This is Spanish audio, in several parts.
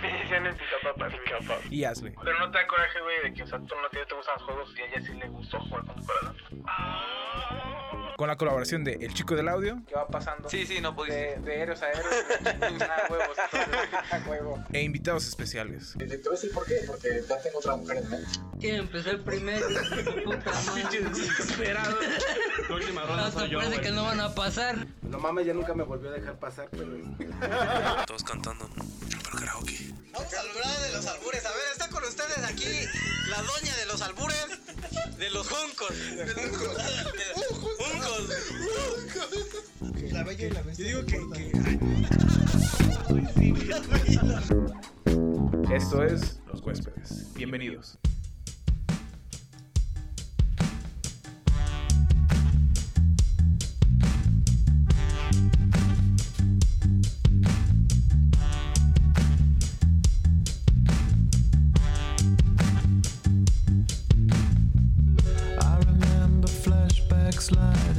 Me decían el pica papas. y Ashley. Pero no te da coraje, güey, de que, o sea, tú no te, te gustan los juegos y a ella sí le gustó jugar con tu corazón. Con la colaboración de El Chico del Audio ¿Qué va pasando? Sí, sí, no pudiste. De, de héroes a héroes. a huevos, huevo. e invitados especiales. Te voy a decir por qué, porque ya tengo otra mujer en mente. ¿Quién empezó el primero? Puta madre. Desesperado. La última ronda soy yo, parece que no van a pasar. No mames, ya nunca me volvió a dejar pasar, pero... Todos cantando. Karaoke. Vamos a hablar de los albures. A ver, está con ustedes aquí la doña de los albures, de los juncos. De los juncos. La bella y la bestia. Yo digo que... Esto es Los Huéspedes. Bienvenidos. looks like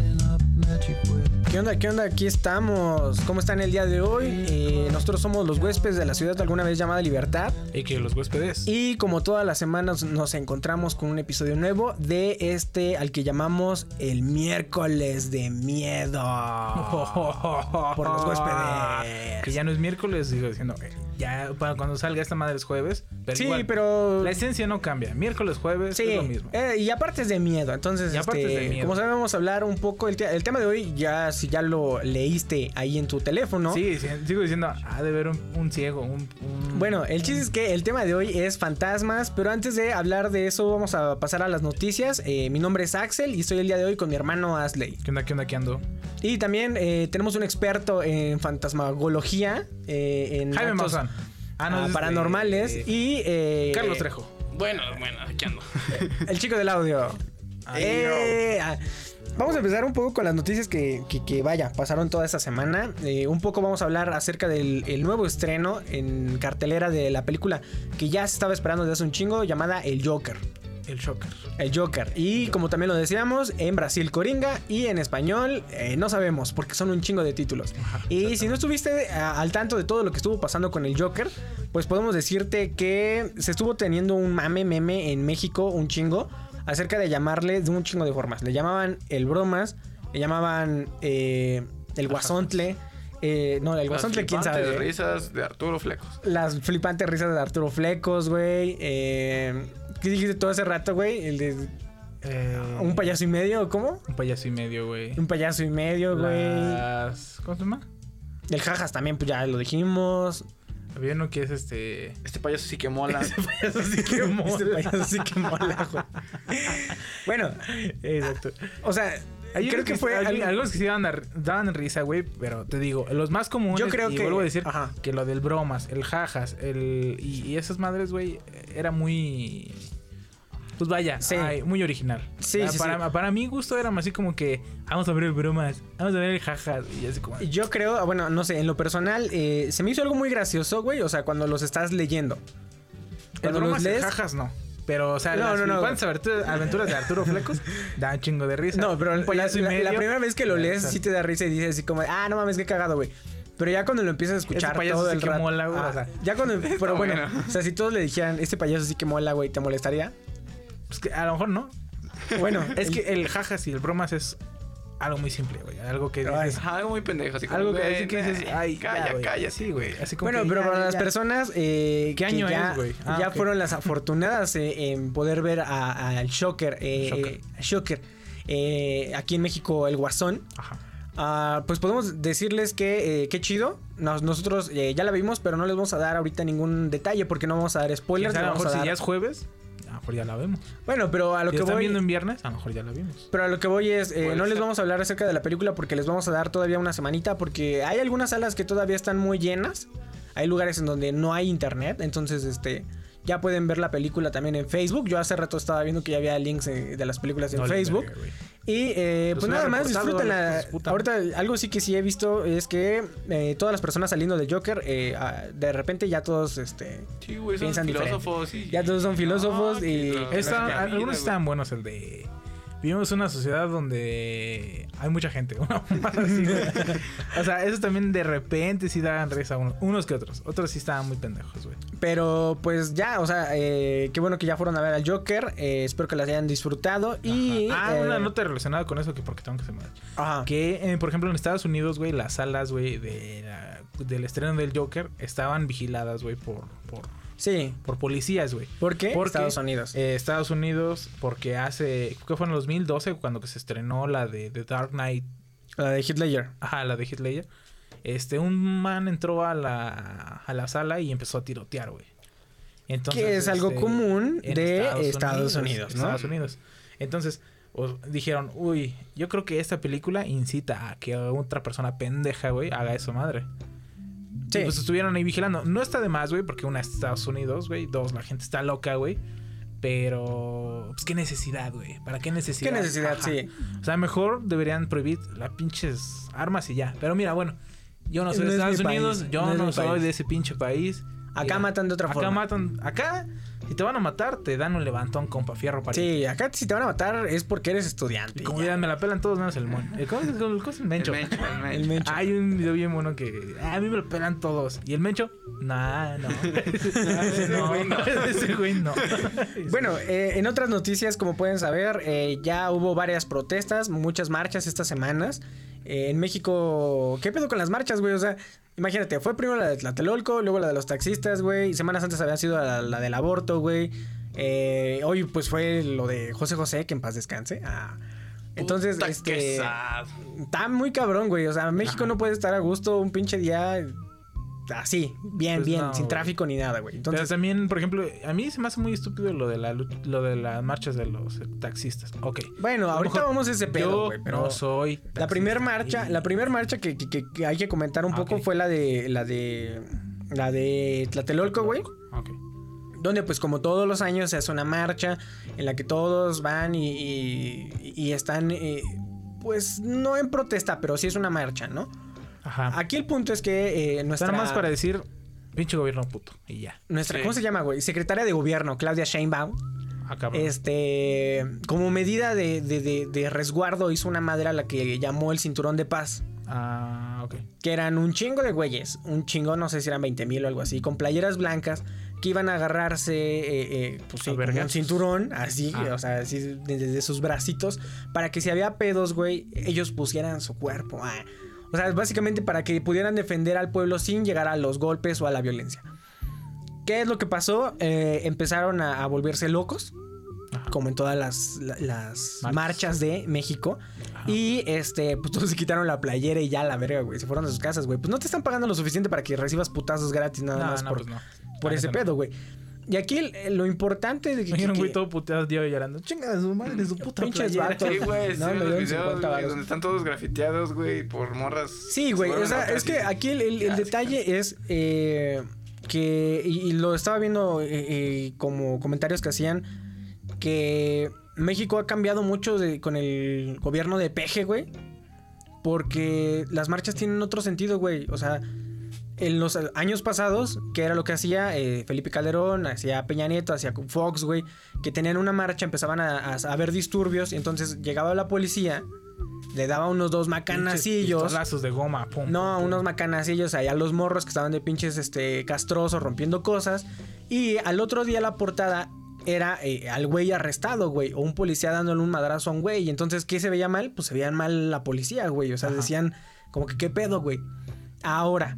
¿Qué onda? ¿Qué onda? Aquí estamos. ¿Cómo están el día de hoy? Eh, nosotros somos los huéspedes de la ciudad alguna vez llamada Libertad. Y que los huéspedes. Y como todas las semanas nos encontramos con un episodio nuevo de este al que llamamos el miércoles de miedo. Por los huéspedes. Que ya no es miércoles, sigo diciendo. Ya para cuando salga esta madre es jueves. Pero Sí, igual, pero... La esencia no cambia. Miércoles, jueves Sí, es lo mismo. eh, y aparte es de miedo. Entonces, Y aparte este, es de miedo. como sabemos hablar un poco, el, te- el tema de hoy, ya si ya lo leíste ahí en tu teléfono. Sí, sí, sigo diciendo, ha de ver un, un ciego, un, un- Bueno, el chiste es que el tema de hoy es fantasmas, pero antes de hablar de eso vamos a pasar a las noticias. Eh, mi nombre es Axel y estoy el día de hoy con mi hermano Asley. ¿Qué onda, qué onda, qué ando? Y también eh, tenemos un experto en fantasmagología, eh, en Jaime actos, Maussan. Ah, no, ah, es paranormales y eh, Carlos Trejo. Bueno, bueno, aquí ando. el chico del audio. Eh, ah, Vamos a empezar un poco con las noticias que, que- que, vaya, pasaron toda esta semana. Eh, un poco vamos a hablar acerca del el nuevo estreno en cartelera de la película que ya se estaba esperando desde hace un chingo, llamada El Joker. El Shocker. El Joker. Y como también lo decíamos, en Brasil Coringa y en español eh, no sabemos porque son un chingo de títulos. y si no estuviste a- al tanto de todo lo que estuvo pasando con el Joker, pues podemos decirte que se estuvo teniendo un mame meme en México, un chingo, acerca de llamarle de un chingo de formas. Le llamaban el bromas, le llamaban eh, el guasontle. eh, no, el guasontle, quién sabe. Las risas de Arturo Flecos. Las flipantes risas de Arturo Flecos, güey. Eh, ¿Qué dijiste todo hace rato, güey? El de Eh, un payaso y medio, ¿cómo? Un payaso y medio, güey. Un payaso y medio, güey. Las... ¿Cómo se llama? El jajas también, pues ya lo dijimos. Había uno que es este... Este payaso sí que mola. payaso sí que mola. Este payaso sí que mola, güey. bueno, Exacto. o sea, Hay creo que fue algo- algunos que sí daban, daban risa, güey, pero te digo, los más comunes. Yo creo y que- vuelvo a decir ajá. que lo del bromas, el jajas, el y, y esas madres, güey, era muy. Pues vaya, Sí. ay, muy original. Sí, para, sí, para, sí. para mi gusto era más así como que vamos a ver el bromas, vamos a ver el jajas y así como. Yo creo, bueno, no sé, en lo personal, eh, se me hizo algo muy gracioso, güey. O sea, cuando los estás leyendo. Cuando los lees. jajas no. Pero, o sea, No, las no, no. aventuras, de Arturo Flecos dan un chingo de risa. No, pero la, la- la primera vez que lo da lees sí te da risa y dices así como, ah, no mames, qué cagado, güey. Pero ya cuando lo empiezas a escuchar payaso todo el que rato. mola, güey, ah, o sea. ya cuando. Pero bueno, bueno. o sea, si todos le dijeran, este payaso sí que mola, güey, ¿te molestaría? Pues que a lo mejor no. Bueno, Es que el jajas y el bromas es algo muy simple, güey. Algo que dices. Ajá, algo muy pendejo. Así como, Algo que, así que dices, ay, calla, ya, calla. Sí, güey. Así como Bueno, que pero ya, para las personas eh, ¿Qué que año ya, es, güey? Ah, ya fueron las afortunadas eh, en poder ver a- al Shocker, eh, Shocker. eh, Shocker, eh, aquí en México, el Guasón. Ajá. Ah, pues podemos decirles que eh, qué chido. Nos- nosotros eh, ya la vimos, pero no les vamos a dar ahorita ningún detalle porque no vamos a dar spoilers. a lo vamos mejor a si ya es jueves, mejor ya la vemos. Bueno, pero a lo que están voy. viendo en viernes, a lo mejor ya la vimos. Pero a lo que voy es, eh, no les vamos a hablar acerca de la película porque les vamos a dar todavía una semanita porque hay algunas salas que todavía están muy llenas. Hay lugares en donde no hay internet, entonces este Ya pueden ver la película también en Facebook. Yo hace rato estaba viendo que ya había links de las películas en No Facebook. Y eh, pues nada más puta. Ahorita algo sí que sí he visto es que eh, todas las personas saliendo de Joker, eh, ah, de repente ya todos este, Sí, güey, son Piensan filósofos. y- Ya todos son filósofos y- algunos estaban buenos, el de. Vivimos en una sociedad donde hay mucha gente. así, güey. o sea, esos también de repente sí daban risa unos, unos que otros. Otros sí estaban muy pendejos, güey. Pero pues ya, o sea, eh, qué bueno que ya fueron a ver al Joker. eh, espero que las hayan disfrutado. Y. Ah, eh, una nota relacionada con eso que porque tengo que se me ajá. Que, eh, por ejemplo, en Estados Unidos, güey, las salas, güey, de la- del estreno del Joker estaban vigiladas, güey, por, por, Sí. por policías, güey. ¿Por qué? Porque, Estados Unidos. Eh, Estados Unidos, porque hace, ¿qué fue en el 2012 cuando que se estrenó la de The Dark Knight? La de Hitler. Ajá, la de Ledger. Este, un man entró a la, a la sala y empezó a tirotear, güey. Entonces, Que es algo este, común de Estados Unidos, ¿no? Estados Unidos. Entonces, dijeron, uy, yo creo que esta película incita a que otra persona pendeja, güey, haga eso, madre. Sí. Pues estuvieron ahí vigilando. No está de más, güey, porque una es Estados Unidos, güey. Dos, la gente está loca, güey. Pero, pues, ¿qué necesidad, güey? ¿Para qué necesidad? ¿Qué necesidad? Ajá. Sí. O sea, mejor deberían prohibir las pinches armas y ya. Pero mira, bueno, yo no soy No de es Estados país, Unidos, yo no soy país. de ese pinche país. Acá matan de otra acá forma. matan, acá, si te van a matar, te dan un levantón con fierro para Sí, acá si te van a matar es porque eres estudiante. Y como ya. dirán, me la pelan todos menos el mon. ¿Cómo es, cómo es el mencho? El mencho, el mencho. El mencho. Hay un video bien bueno que "Ah, a mí me lo pelan todos. ¿Y el mencho? Nah, no. Ese no. Ese güey no. Bueno, eh, en otras noticias, como pueden saber, eh, ya hubo varias protestas, muchas marchas estas semanas. Eh, en México, ¿qué pedo con las marchas, güey? O sea, imagínate, fue primero la de Tlatelolco, luego la de los taxistas, güey. y Semanas antes había sido la, la del aborto, güey. Eh, hoy, pues fue lo de José José, que en paz descanse. Ah. Entonces, Puta, este. Está muy cabrón, güey. O sea, México no puede estar a gusto un pinche día así, bien, Pues bien, no, sin tráfico ni nada, güey. Pero Entonces, también, por ejemplo, a mí se me hace muy estúpido lo de la lo de las marchas de los eh, taxistas. Ok. bueno, ahorita vamos a ese pedo, güey. Pero no soy. la primera marcha, y- la primera marcha que, que- hay que comentar un Ah, poco fue la de la de la de Tlatelolco, güey. Ok. Donde pues como todos los años se hace una marcha en la que todos van y, y- y están eh, pues no en protesta, pero sí es una marcha, ¿no? Ajá. Aquí el punto es que eh, nuestra nada más para decir, pinche gobierno puto. Y ya. nuestra Sí. ¿cómo se llama, güey? Secretaria de Gobierno, Claudia Sheinbaum, Ah, este como medida de, de- de- de resguardo hizo una madre a la que llamó el cinturón de paz. Ah, ok. que eran un chingo de güeyes, un chingo, no sé si eran 20 mil o algo así, con playeras blancas que iban a agarrarse, eh, eh, pues sí, como un cinturón, así, Ah. o sea, así desde sus bracitos, para que si había pedos, güey, ellos pusieran su cuerpo. ah. O sea, básicamente para que pudieran defender al pueblo sin llegar a los golpes o a la violencia. ¿Qué es lo que pasó? Eh, empezaron a, a volverse locos, Ajá. como en todas las, la- las Marchas. marchas de México. Y este, pues todos se quitaron la playera y ya la verga, güey. Se fueron a sus casas, güey. Pues no te están pagando lo suficiente para que recibas putazos gratis nada No, más no, por, pues no. por ese pedo, güey. Y aquí el- lo importante de que. Imagina un güey todo puteado llorando. Chinga de su madre, su puta Pinches playera". vatos. Sí, güey, No, sí, los videos, 50 güey, varos. donde están todos grafiteados, güey, por morras. Sí, güey. O sea, es que y- aquí el, el- detalle es eh, que. Y, y lo estaba viendo eh, eh, como comentarios que hacían. Que México ha cambiado mucho de- con el gobierno de Peje, güey. Porque las marchas tienen otro sentido, güey. O sea, en los años pasados, que era lo que hacía eh, Felipe Calderón, hacía Peña Nieto, hacía Fox, güey, que tenían una marcha, empezaban a, a- a haber disturbios, y entonces llegaba la policía, le daba unos dos macanacillos. pistolazos de goma, pum. No, pum, unos macanacillos allá los morros que estaban de pinches este castrosos rompiendo cosas. Y al otro día la portada era eh, al güey arrestado, güey. O un policía dándole un madrazo a un güey. Y entonces, ¿qué se veía mal? Pues se veían mal la policía, güey. O sea, Ajá. decían como que qué pedo, güey. Ahora,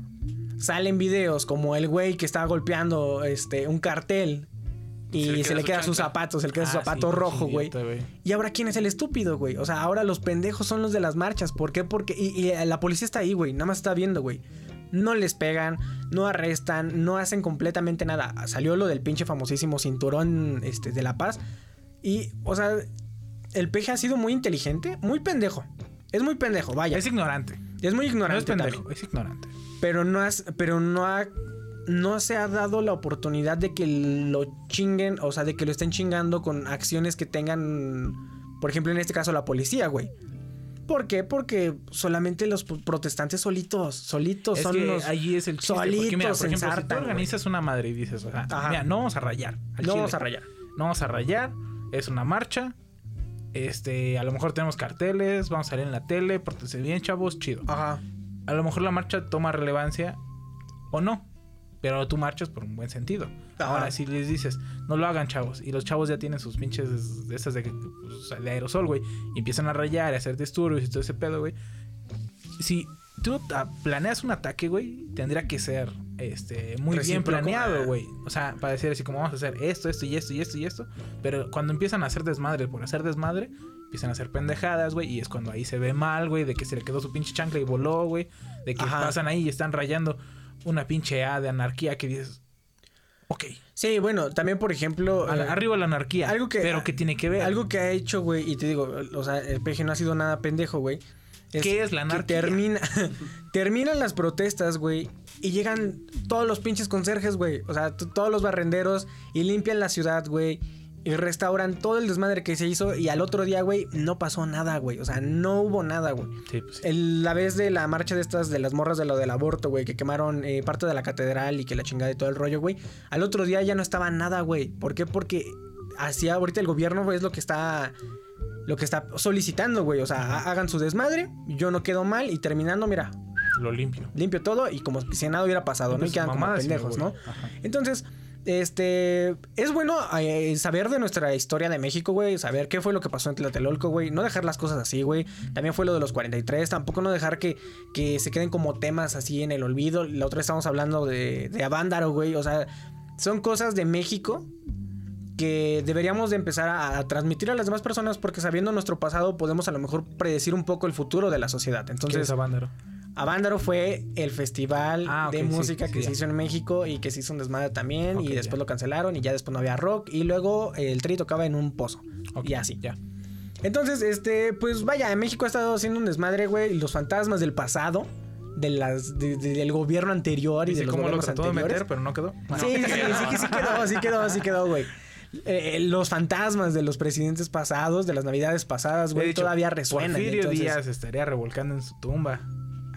salen videos como el güey que estaba golpeando este, un cartel. Y Se se le queda su queda sus zapatos, se le queda su Ah, zapato sí, rojo, güey. Y ahora, ¿quién es el estúpido, güey? O sea, ahora los pendejos son los de las marchas. ¿Por qué? Porque. Y, y la policía está ahí, güey. Nada más está viendo, güey. No les pegan, no arrestan, no hacen completamente nada. Salió lo del pinche famosísimo cinturón este, de La Paz. Y, o sea, el peje ha sido muy inteligente, muy pendejo. Es muy pendejo, vaya. Es Es, ignorante. muy No es ignorante. pendejo, es ignorante. pero no has, pero no ha no se ha dado la oportunidad de que lo chinguen, o sea, de que lo estén chingando con acciones que tengan, por ejemplo, en este caso la policía, güey. ¿Por qué? Porque solamente los pro- protestantes solitos, solitos Es son que los... allí es el chiste. solitos Porque mira, por ejemplo, si tú ensartan, güey. organizas una madre y dices, o sea, mira, no vamos a rayar. No chile. vamos a rayar. No vamos a rayar. Es una marcha. Este, a lo mejor tenemos carteles, vamos a salir en la tele, pórtense bien, chavos, chido. Ajá. A lo mejor la marcha toma relevancia o no. Pero tú marchas por un buen sentido. Ajá. Ahora, si les dices, no lo hagan, chavos, y los chavos ya tienen sus pinches de esas de, pues, de aerosol, güey, y empiezan a rayar, a hacer disturbios y todo ese pedo, güey. Si tú planeas un ataque, güey, tendría que ser este muy bien planeado, güey. O sea, para decir así como vamos a hacer esto, esto y esto y esto y esto. Pero cuando empiezan a hacer desmadre por hacer desmadre, empiezan a hacer pendejadas, güey, y es cuando ahí se ve mal, güey, de que se le quedó su pinche chancla y voló, güey, de que Ajá. pasan ahí y están rayando una pinche A de anarquía que dices, ok, Sí, bueno, también por ejemplo... a la- eh, arriba la anarquía, algo que- pero que tiene que ver. Algo que ha hecho, güey, y te digo, o sea, el PG no ha sido nada pendejo, güey. ¿Qué es la que anarquía? termina, terminan las protestas, güey, y llegan todos los pinches conserjes, güey. O sea, todos los barrenderos y limpian la ciudad, güey. Y restauran todo el desmadre que se hizo. Y al otro día, güey, no pasó nada, güey. O sea, no hubo nada, güey. Sí, pues sí. El- la vez de la marcha de estas, de las morras de lo del aborto, güey, que quemaron eh, parte de la catedral y que la chingada y todo el rollo, güey. Al otro día ya no estaba nada, güey. ¿Por qué? Porque así ahorita el gobierno güey, es lo que está. Lo que está solicitando, güey. O sea, ha- hagan su desmadre. Yo no quedo mal. Y terminando, mira, lo limpio. limpio todo. Y como si nada hubiera pasado, ¿no? Y Pues, quedan como pendejos. ¿no? Ajá. Entonces, este, es bueno eh, saber de nuestra historia de México, güey, saber qué fue lo que pasó en Tlatelolco, güey, no dejar las cosas así, güey. También fue lo de los 43, tampoco no dejar que, que se queden como temas así en el olvido. La otra vez estábamos hablando de, de Avándaro, güey, o sea, son cosas de México que deberíamos de empezar a, a transmitir a las demás personas porque sabiendo nuestro pasado podemos a lo mejor predecir un poco el futuro de la sociedad. ¿Qué es Entonces, Avándaro? Avándaro fue el festival Ah, de música sí, que se hizo en México y que se hizo un desmadre también y después ya. lo cancelaron y ya después no había rock y luego el tri tocaba en un pozo Ok, y así. Ya. Entonces, este, pues vaya, en México ha estado haciendo un desmadre, güey, y los fantasmas del pasado, de las, de- de- del gobierno anterior y de Dice los cómo lo gobiernos trató de anteriores. meter, pero no quedó. Sí, sí, sí, sí, que sí quedó, sí quedó, sí quedó, güey. Eh, los fantasmas de los presidentes pasados, de las navidades pasadas, güey, hecho, todavía resuenan. Porfirio entonces- Díaz estaría revolcando en su tumba.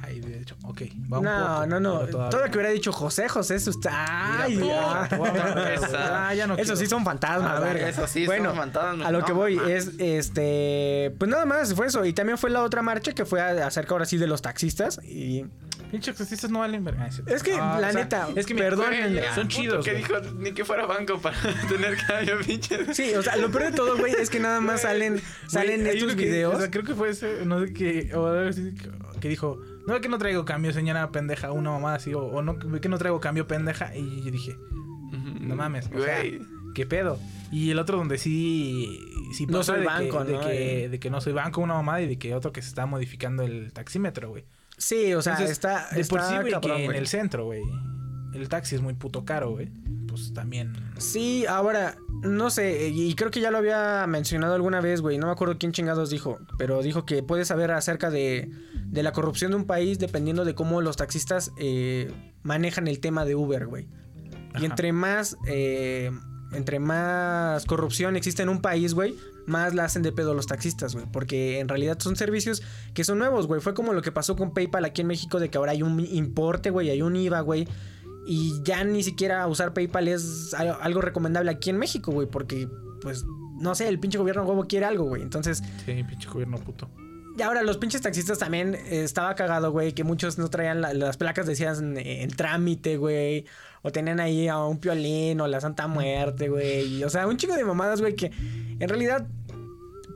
Ahí, de hecho, ok. Va un No, poco, no, no. todavía- Todo lo que hubiera dicho José, José, eso está. Ay, Mira, ya. Ah, ya no Eso quiero. sí son fantasmas, verga. eso sí bueno, son fantasmas, A lo no, que voy es, este, pues nada más fue eso. Y también fue la otra marcha que fue a- acerca ahora sí de los taxistas. Y Pinches taxistas no valen verga. Ah, es que, Ah, la o sea, neta, es que perdónenme. son chidos. Que dijo ni que fuera banco para tener cambio, pinche. sí, o sea, lo peor de todo, güey, es que nada más salen, salen Güey, estos que- videos. o sea, creo que fue ese, no sé qué, o algo así, que dijo, no que no traigo cambio, señora pendeja, una mamá así, o, o no que no traigo cambio pendeja, y yo dije, no mames, o sea, Güey. qué pedo. Y el otro donde sí, sí No soy de banco, que, ¿no? de, que, de que no soy banco, una mamada, y de que otro que se está modificando el taxímetro, güey. Sí, o sea, Entonces, está, de por está sí, güey, cabrón, que en el centro, güey, el taxi es muy puto caro, güey. Pues también. Sí, ahora, no sé, y creo que ya lo había mencionado alguna vez, güey, no me acuerdo quién chingados dijo, pero dijo que puedes saber acerca de, de la corrupción de un país dependiendo de cómo los taxistas eh, manejan el tema de Uber, güey. Y entre más, eh, entre más corrupción existe en un país, güey, más la hacen de pedo los taxistas, güey. Porque en realidad son servicios que son nuevos, güey. Fue como lo que pasó con PayPal aquí en México, de que ahora hay un importe, güey, hay un IVA, güey. Y ya ni siquiera usar PayPal es al- algo recomendable aquí en México, güey. Porque, pues, no sé, el pinche gobierno huevo quiere algo, güey. Entonces, Sí, pinche gobierno puto. y ahora los pinches taxistas también eh, estaba cagado, güey, que muchos no traían la- las placas, decían eh, en trámite, güey. O tenían ahí a un piolín o la Santa Muerte, güey. O sea, un chingo de mamadas, güey, que en realidad,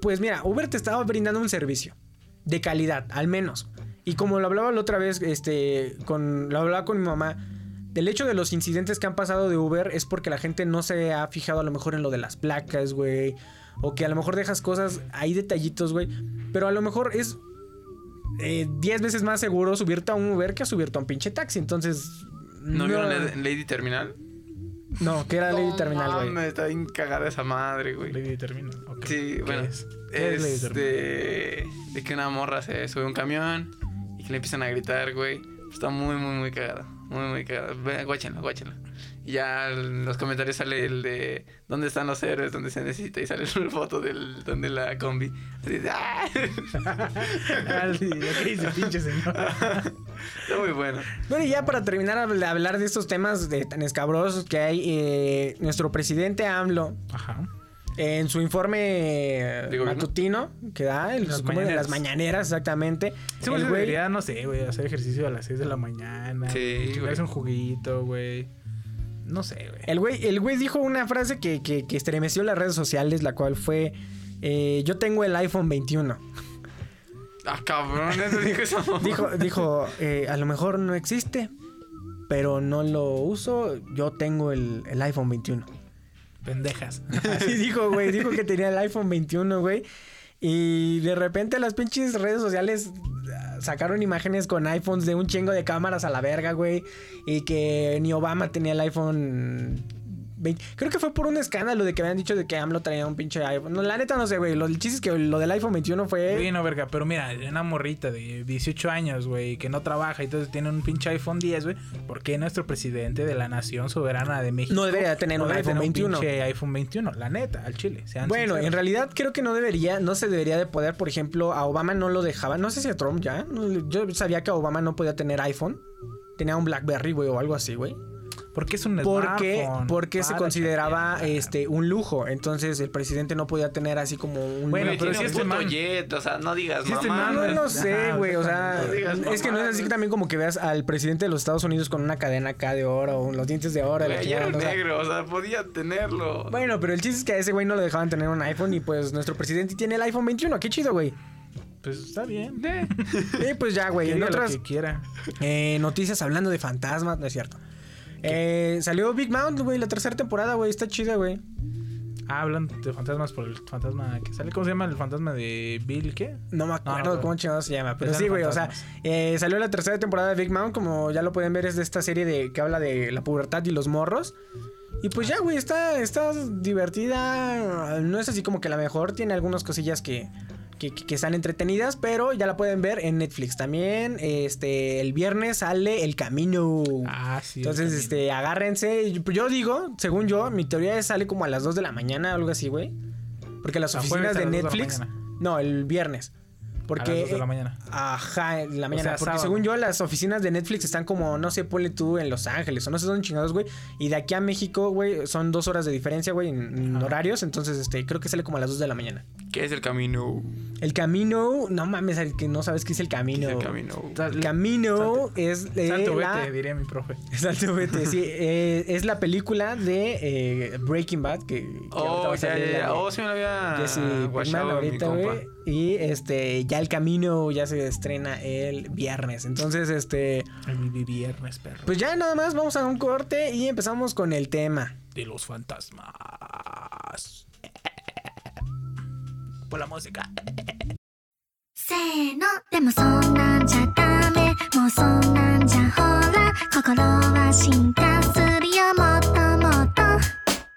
pues mira, Uber te estaba brindando un servicio de calidad, al menos. Y como lo hablaba la otra vez, este, lo hablaba con mi mamá, del hecho de los incidentes que han pasado de Uber es porque la gente no se ha fijado a lo mejor en lo de las placas, güey. O que a lo mejor dejas cosas, hay detallitos, güey. Pero a lo mejor es eh, 10 veces más seguro subirte a un Uber que a subirte a un pinche taxi. Entonces. ¿No vieron Lady- Terminal? No, que era Lady No Terminal, güey. está bien cagada esa madre, güey. Lady Termina. ok. Sí, ¿Qué bueno. es? ¿Qué es Lady Es Termina? de, de que una morra se sube a un camión y que le empiezan a gritar, güey. Está muy, muy, muy cagada. Muy, muy cagado. Ve, Guáchenlo, guáchenlo. Y ya en los comentarios sale el de ¿Dónde están los héroes? ¿Dónde se necesita? Y sale una foto del donde la combi. Así de, ¡ah! Ah, sí, ¿qué dice pinche señor? Está muy bueno. Bueno, y ya para terminar de hablar de estos temas de tan escabrosos que hay, eh, nuestro presidente AMLO, Ajá. en su informe matutino que da, el, Las como de mañaneras. las mañaneras, exactamente. Güey el güey- debería, no sé, güey, hacer ejercicio a las 6 de la mañana. Sí, güey. un juguito, güey. No sé, güey. El güey, el güey dijo una frase que, que, que estremeció las redes sociales, la cual fue: eh, Yo tengo el iPhone 21. Ah, cabrón, eso dijo mamá. Dijo, dijo eh, a lo mejor no existe, pero no lo uso. Yo tengo el, el iPhone 21. Pendejas. Así dijo, güey. Dijo que tenía el iPhone 21, güey. Y de repente las pinches redes sociales sacaron imágenes con iPhones de un chingo de cámaras a la verga, güey. Y que ni Obama tenía el iPhone 20. Creo que fue por un escándalo de que habían dicho de que AMLO traía un pinche iPhone. No, la neta no sé, güey. Lo, el chiste es que lo del iPhone 21 fue... Güey, no, verga, pero mira, una morrita de 18 años, güey, que no trabaja y entonces tiene un pinche iPhone 10, güey. ¿Por qué nuestro presidente de la nación soberana de México No debería tener un iPhone 21? pinche iPhone 21, la neta, al chile. sean Bueno, en realidad creo que no debería, no se debería de poder, por ejemplo, a Obama no lo dejaba, no sé si a Trump ya, yo sabía que Obama no podía tener iPhone, tenía un BlackBerry, güey, o algo así, güey. Porque es un Porque, smartphone. porque se consideraba este un lujo, entonces el presidente no podía tener así como un Bueno, pero si un este man- jet, o sea, no digas Si este mamá. man- no lo sé, güey. O sea, no digas es que no es así también como que veas al presidente de los Estados Unidos con una cadena acá de oro, o los dientes de oro. Güey, era o sea, negro, o sea, podía tenerlo. Bueno, pero el chiste es que a ese güey no le dejaban tener un iPhone y pues nuestro presidente tiene el iPhone 21. Qué chido, güey. Pues está bien. Y pues ya, güey. En otras que quiera. eh, noticias hablando de fantasmas, no es cierto. Eh, salió Big Mount, güey, la tercera temporada, güey. Está chida, güey. Ah, hablan de fantasmas por el fantasma que sale. ¿Cómo se llama el fantasma de Bill? ¿Qué? No me acuerdo No, no, cómo chingado se llama. Pero sí, güey. O sea, eh, salió la tercera temporada de Big Mount. Como ya lo pueden ver, es de esta serie de que habla de la pubertad y los morros. Y pues ya, güey, está, está divertida. No es así como que la mejor. Tiene algunas cosillas que, que, que están entretenidas. Pero ya la pueden ver en Netflix. También, este, el viernes sale El Camino. Ah, sí. Entonces, este, agárrense. Yo- digo, según yo, mi teoría es sale como a las 2 de la mañana, algo así, güey. Porque las oficinas de 2 de la Netflix. no, el viernes. Porque. a las 2 de la mañana. Ajá, en la mañana. sea, porque sábado. según yo, las oficinas de Netflix están como, no sé, ponle tú en Los Ángeles o no sé dónde chingados, güey. Y de aquí a México, güey, son dos horas de diferencia, güey, en, en horarios. Entonces, este, creo que sale como a las 2 de la mañana. ¿Qué es el camino? El camino, no mames, el que no sabes qué es el camino. ¿Qué es el camino? El camino es eh, Santo la- vete, diría mi profe. Exacto, vete, sí. eh, es la película de eh, Breaking Bad que, Oh, ya, ya, la ya. Oh, sí me lo había Jesse Pinkman ahorita, güey. Y este, ya el camino ya se estrena el viernes. Entonces, este, El vi- viernes, perro. pues ya nada más vamos a un corte y empezamos con el tema. de los fantasmas. Por la música. せーのでもそんなんじゃダメもうそんなんじゃほら心は進化するよもっともっと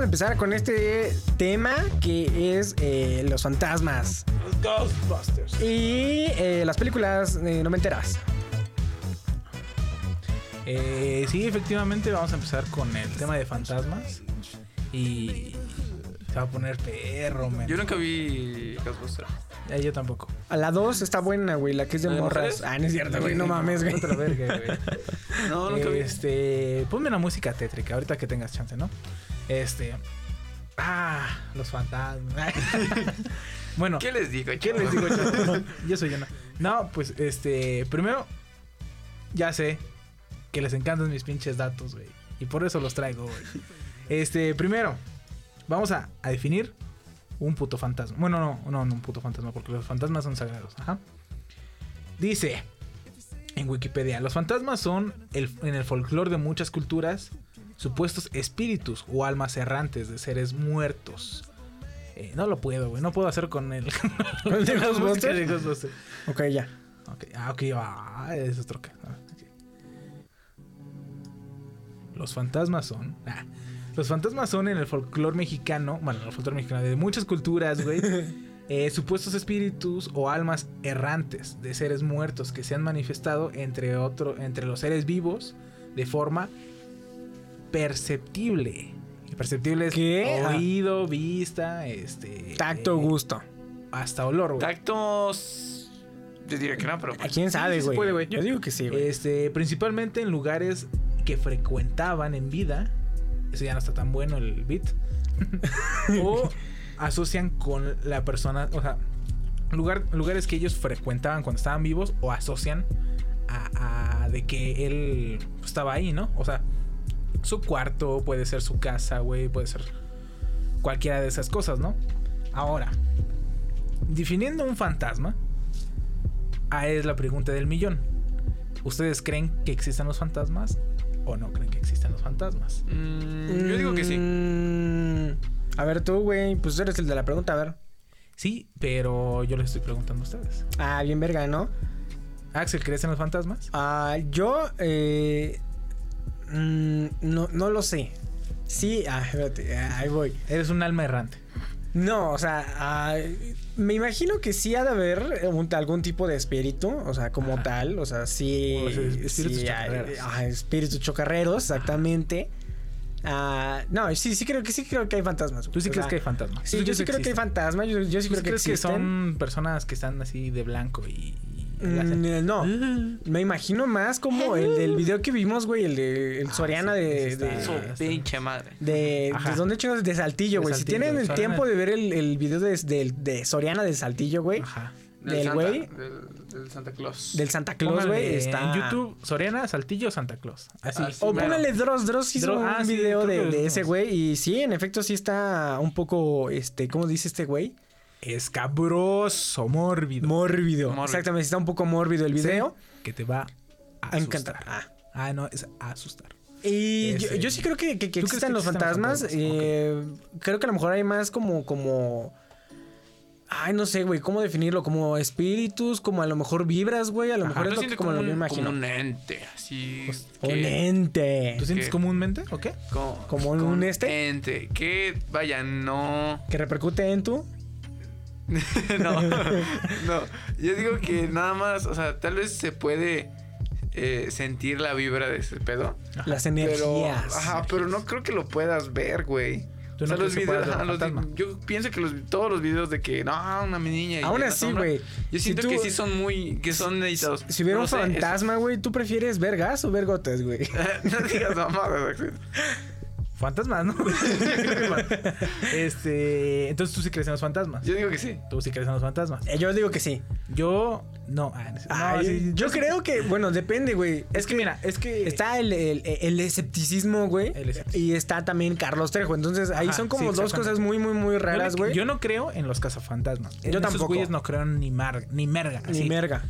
Vamos a empezar con este tema que es eh, los fantasmas. Los Ghostbusters. Y eh, las películas eh, no me enteras. Eh, sí, efectivamente, vamos a empezar con el tema de fantasmas. Y. Se va a poner perro, men. Yo nunca vi Ghostbusters. Eh, yo tampoco. A la 2 está buena, güey, la que es de ¿La de morras. Ah, no es cierto, güey, no mames, güey. Otra verga, güey. No, nunca vi. Este, ponme una música tétrica ahorita que tengas chance, ¿no? Este, ah, los fantasmas. bueno, ¿Qué les digo? ¿qué les digo? yo soy yo, no. No, pues, este, primero, ya sé que les encantan mis pinches datos, güey, y por eso los traigo, güey. Este, primero, Vamos a, a definir un puto fantasma. Bueno, no, no, no un puto fantasma, porque los fantasmas son sagrados. Ajá. Dice en Wikipedia, los fantasmas son el- en el folclore de muchas culturas supuestos espíritus o almas errantes de seres muertos. Eh, no lo puedo, güey. No puedo hacer con el... ¿Con el de Ghostbusters? Ok, ya. Ok, ah, ok, ah, es otro ca- ah. Los fantasmas son. ah, los fantasmas son en el folclore mexicano, bueno, en el folclore mexicano de muchas culturas, güey. eh, supuestos espíritus o almas errantes de seres muertos que se han manifestado entre, otro, entre los seres vivos de forma perceptible. Perceptible es ¿Qué? Ah. oído, vista, este. Tacto, eh, gusto. Hasta olor, güey. Tactos. Yo diría que no, pero. ¿A quién sabe, güey? puede, güey. Yo digo que sí, güey. Este, principalmente en lugares que frecuentaban en vida. Eso ya no está tan bueno el beat. o asocian con la persona, o sea, lugar, lugares que ellos frecuentaban cuando estaban vivos o asocian a, a de que él estaba ahí, ¿no? O sea, su cuarto, puede ser su casa, güey, puede ser cualquiera de esas cosas, ¿no? Ahora, definiendo un fantasma, ah, es la pregunta del millón. ¿Ustedes creen que existen los fantasmas o no creen que existen los fantasmas? mm, yo digo que sí. Mm, A ver, tú, güey, pues eres el de la pregunta, a ver. Sí, pero yo les estoy preguntando a ustedes. Ah, bien verga, ¿no? Axel, ¿crees en los fantasmas? Ah, yo, eh, mm, no, no lo sé. Sí, ah, espérate, ah, ahí voy. Eres un alma errante. No, o sea, ah, me imagino que sí ha de haber un- algún tipo de espíritu, o sea, como Ajá. tal, o sea, sí, O sea, espíritus sí chocarreros. ah, espíritus chocarreros, exactamente. Ah, no, sí, sí creo que sí creo que hay fantasmas. güey. ¿Tú sí O crees sea, que hay fantasmas? Sí, ¿Tú yo sí creo que hay fantasmas, yo, yo sí ¿Tú creo que crees que son personas que están así de blanco y... Mm, eh, no, me imagino más como el del video que vimos, güey, el de el Ah, Soriana sí, de, de, Su Ah, pinche madde. de, Ajá. ¿de dónde chingados? De Saltillo, güey. Si tienen el Soriana. tiempo de ver el, el video de, de, de Soriana de Saltillo, güey, Ajá. del güey, Del, del Santa Claus. del Santa Claus, güey, está En YouTube, Soriana, Saltillo, Santa Claus. Así. Así. O póngale Dross, Dross hizo Dross, un ah, video de, que de ese güey y sí, en efecto sí está un poco, este, ¿cómo dice este güey? Escabroso, mórbido. Mórbido. Mórbido. Exactamente, está un poco mórbido el video. que te va a A encantar. Ah. Ah, no, es a asustar. Y yo, sí creo que, que, que ¿Tú crees existen que los existen fantasmas. fantasmas? eh, Creo que a lo mejor hay más como, como. Ay, no sé, güey, ¿cómo definirlo? Como espíritus, como a lo mejor vibras, güey. A lo mejor es lo que como, lo un, yo imagino. como un ente, así. Un que- ente. ¿Tú sientes ¿Qué? comúnmente o qué? Como, ¿Como un este? Ente. Que, vaya, no. Que repercute en tu. no. no. Yo digo que nada más, o sea, tal vez se puede eh, sentir la vibra de ese pedo. Las Pero, energías. ajá, pero no creo que lo puedas ver, güey. ¿Tú O sea, no los videos, ajá, los yo pienso que los, todos los videos de que no, una niña. y Aún así, güey. Yo si siento tú- que sí son muy, que son editados. Si hubiera No un fantasma, güey, ¿tú prefieres ver gas o ver gotas, güey? no digas mamadas. Fantasmas, ¿no? este. Entonces tú sí crees en los fantasmas. Yo digo que sí. Tú sí crees en los fantasmas. Eh, Yo digo que sí. Yo. No. ah, no, Ay, sí, yo creo que, bueno, depende, güey. Es que mira, es que. Está el, el, el escepticismo, güey. El escepticismo. Y está también Carlos Trejo. Entonces, ahí Ajá, son como sí, dos cosas muy, muy, muy raras, güey. Yo no creo en los cazafantasmas. En Yo esos tampoco. güeyes no creo ni, mar, ni merga. Ni así. merga.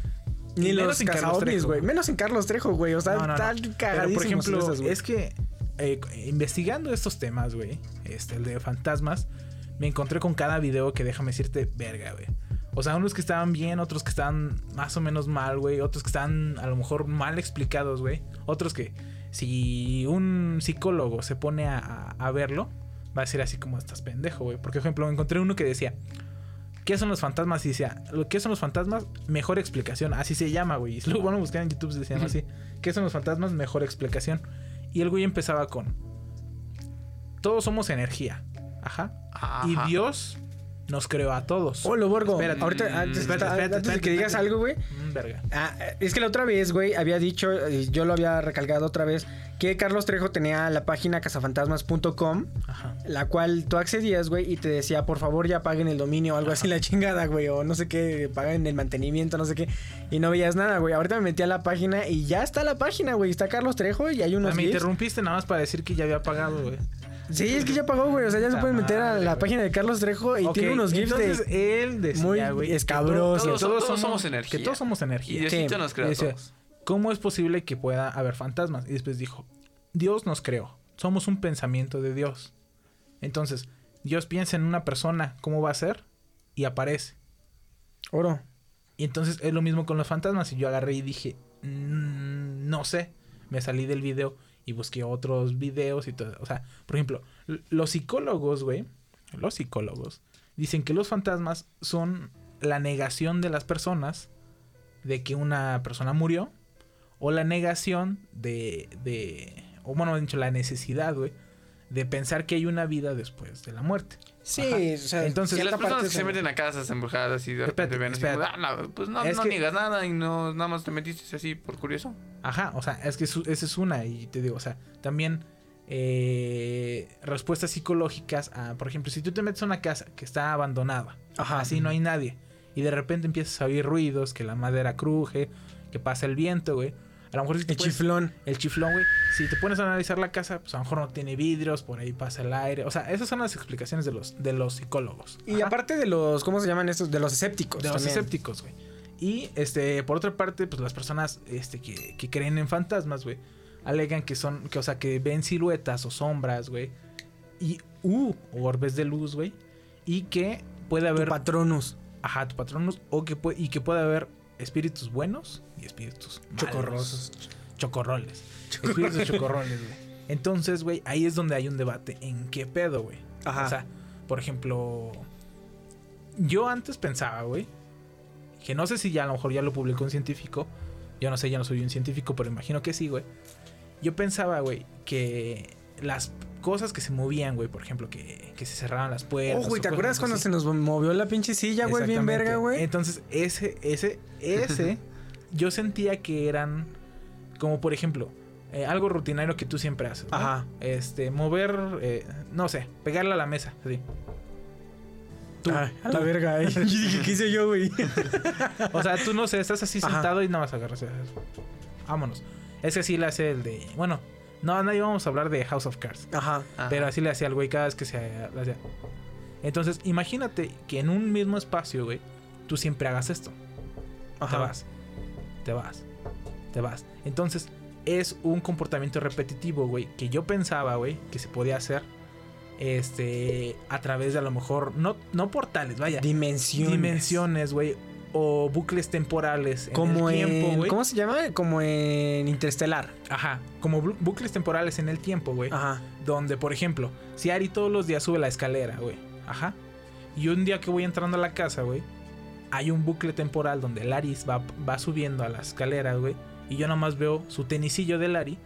Ni menos los cazaovnis, güey. Menos en Carlos Trejo, güey. O sea, No, no, no. están Pero, por ejemplo, güey. es que eh, investigando estos temas, güey, este, el de fantasmas, me encontré con cada video que déjame decirte, verga, güey. O sea, unos que estaban bien, otros que estaban más o menos mal, güey. Otros que están a lo mejor mal explicados, güey. Otros que si un psicólogo se pone a, a- a verlo, va a ser así como estás pendejo, güey. Porque, por ejemplo, encontré uno que decía, ¿qué son los fantasmas? Y decía, ¿lo ¿qué son los fantasmas? Mejor explicación. Así se llama, güey. Lo van a buscar en YouTube, se llama así. ¿Qué son los fantasmas? Mejor explicación. Y el güey empezaba con, todos somos energía. Ajá. Ajá. Y Dios nos creó a todos. Hola, Borgo. Espérate. Ahorita, Mm, antes, espérate, antes espérate, de que espérate, digas espérate. algo, güey. Mm, verga. Ah, es que la otra vez, güey, había dicho, yo lo había recalcado otra vez, que Carlos Trejo tenía la página cazafantasmas.com, la cual tú accedías, güey, y te decía, por favor, ya paguen el dominio o algo así, la chingada, güey, o no sé qué, paguen el mantenimiento, no sé qué, y no veías nada, güey. Ahorita me metí a la página y ya está la página, güey, está Carlos Trejo y hay Ah, unos me GIFs. interrumpiste nada más para decir que ya había pagado, güey. Sí, es que ya pagó, güey. O sea, ya se pueden meter a la página de Carlos Trejo y tiene unos gifs entonces de. él decía, muy güey, que escabrosos. todos- Todos, somos- somos energía. Que todos somos Y energía. Diosito Sí. nos creó a Decía, todos. ¿Cómo es posible que pueda haber fantasmas? Y después dijo, Dios nos creó. Somos un pensamiento de Dios. Entonces, Dios piensa en una persona, ¿cómo va a ser? Y aparece. Oro. Y entonces es lo mismo con los fantasmas. Y yo agarré y dije, "Mm, no sé. Me salí del video y busqué otros videos y todo. O sea, por ejemplo, los psicólogos, güey, los psicólogos, dicen que los fantasmas son la negación de las personas de que una persona murió o la negación de, de o bueno, dicho, la necesidad, güey, de pensar que hay una vida después de la muerte. Sí, Ajá. o sea, Entonces, Y las personas que se meten a casas embrujadas y de repente ven así. "Ah, no, pues no, Es no que- niegas nada y no nada más te metiste así por curioso. Ajá, o sea, es que su- esa es una, y te digo, o sea, también eh, respuestas psicológicas a, por ejemplo, si tú te metes a una casa que está abandonada, Ajá. así no hay nadie, y de repente empiezas a oír ruidos, que la madera cruje, que pasa el viento, güey. A lo mejor si te El chiflón. el chiflón, güey. Si te pones a analizar la casa, pues a lo mejor no tiene vidrios, por ahí pasa el aire. O sea, esas son las explicaciones de los, de los psicólogos. Y Ajá. aparte de los, ¿cómo se llaman estos? De los escépticos. De los escépticos, güey. Y este, por otra parte, pues las personas este, que, que creen en fantasmas, güey, alegan que son, que, o sea, que ven siluetas o sombras, güey. Y, uh, orbes de luz, güey. Y que puede Tu haber. patronus. ajá, tu patronus. O que y que puede haber espíritus buenos y espíritus malos. Chocorrosos. Chocorroles. Espíritus chocorroles, güey. Entonces, güey, ahí es donde hay un debate en qué pedo, güey. Ajá. O sea, por ejemplo, yo antes pensaba, güey, que no sé si ya a lo mejor ya lo publicó un científico. Yo no sé, ya no soy un científico, pero imagino que sí, güey. Yo pensaba, güey, que las cosas que se movían, güey, por ejemplo, que, que se cerraban las puertas. Oh, güey, ¿te acuerdas cuando así. se nos movió la pinche silla, güey? Bien verga, güey. Entonces, ese, ese, ese, yo sentía que eran como, por ejemplo, eh, algo rutinario que tú siempre haces. ¿no? Ajá. Este, mover, eh, no sé, pegarle a la mesa, así. Tú, Ay, a la verga, eh. ¿qué hice yo, güey? O sea, tú no sé, estás así Ajá. sentado y nada más agarras. haces, Vámonos. Es que así le hace el de. Bueno, no, nadie vamos a hablar de House of Cards. Ajá. Ajá. Pero así le hacía al güey cada vez que se hacía. Entonces, imagínate que en un mismo espacio, güey, tú siempre hagas esto. Ajá. Te vas. Te vas. Te vas. Entonces, es un comportamiento repetitivo, güey, que yo pensaba, güey, que se podía hacer este a través de a lo mejor no no portales, vaya, Dimensiones. dimensiones, güey, o bucles temporales en Como el tiempo, en. güey. ¿Cómo se llama? Como en Interestelar. Ajá, como bu- bucles temporales en el tiempo, güey. Ajá. Donde, por ejemplo, si Ari todos los días sube la escalera, güey. Ajá. Y un día que voy entrando a la casa, güey, hay un bucle temporal donde Ari va, va subiendo a la escalera, güey. Y yo nomás veo su tenisillo del Ari.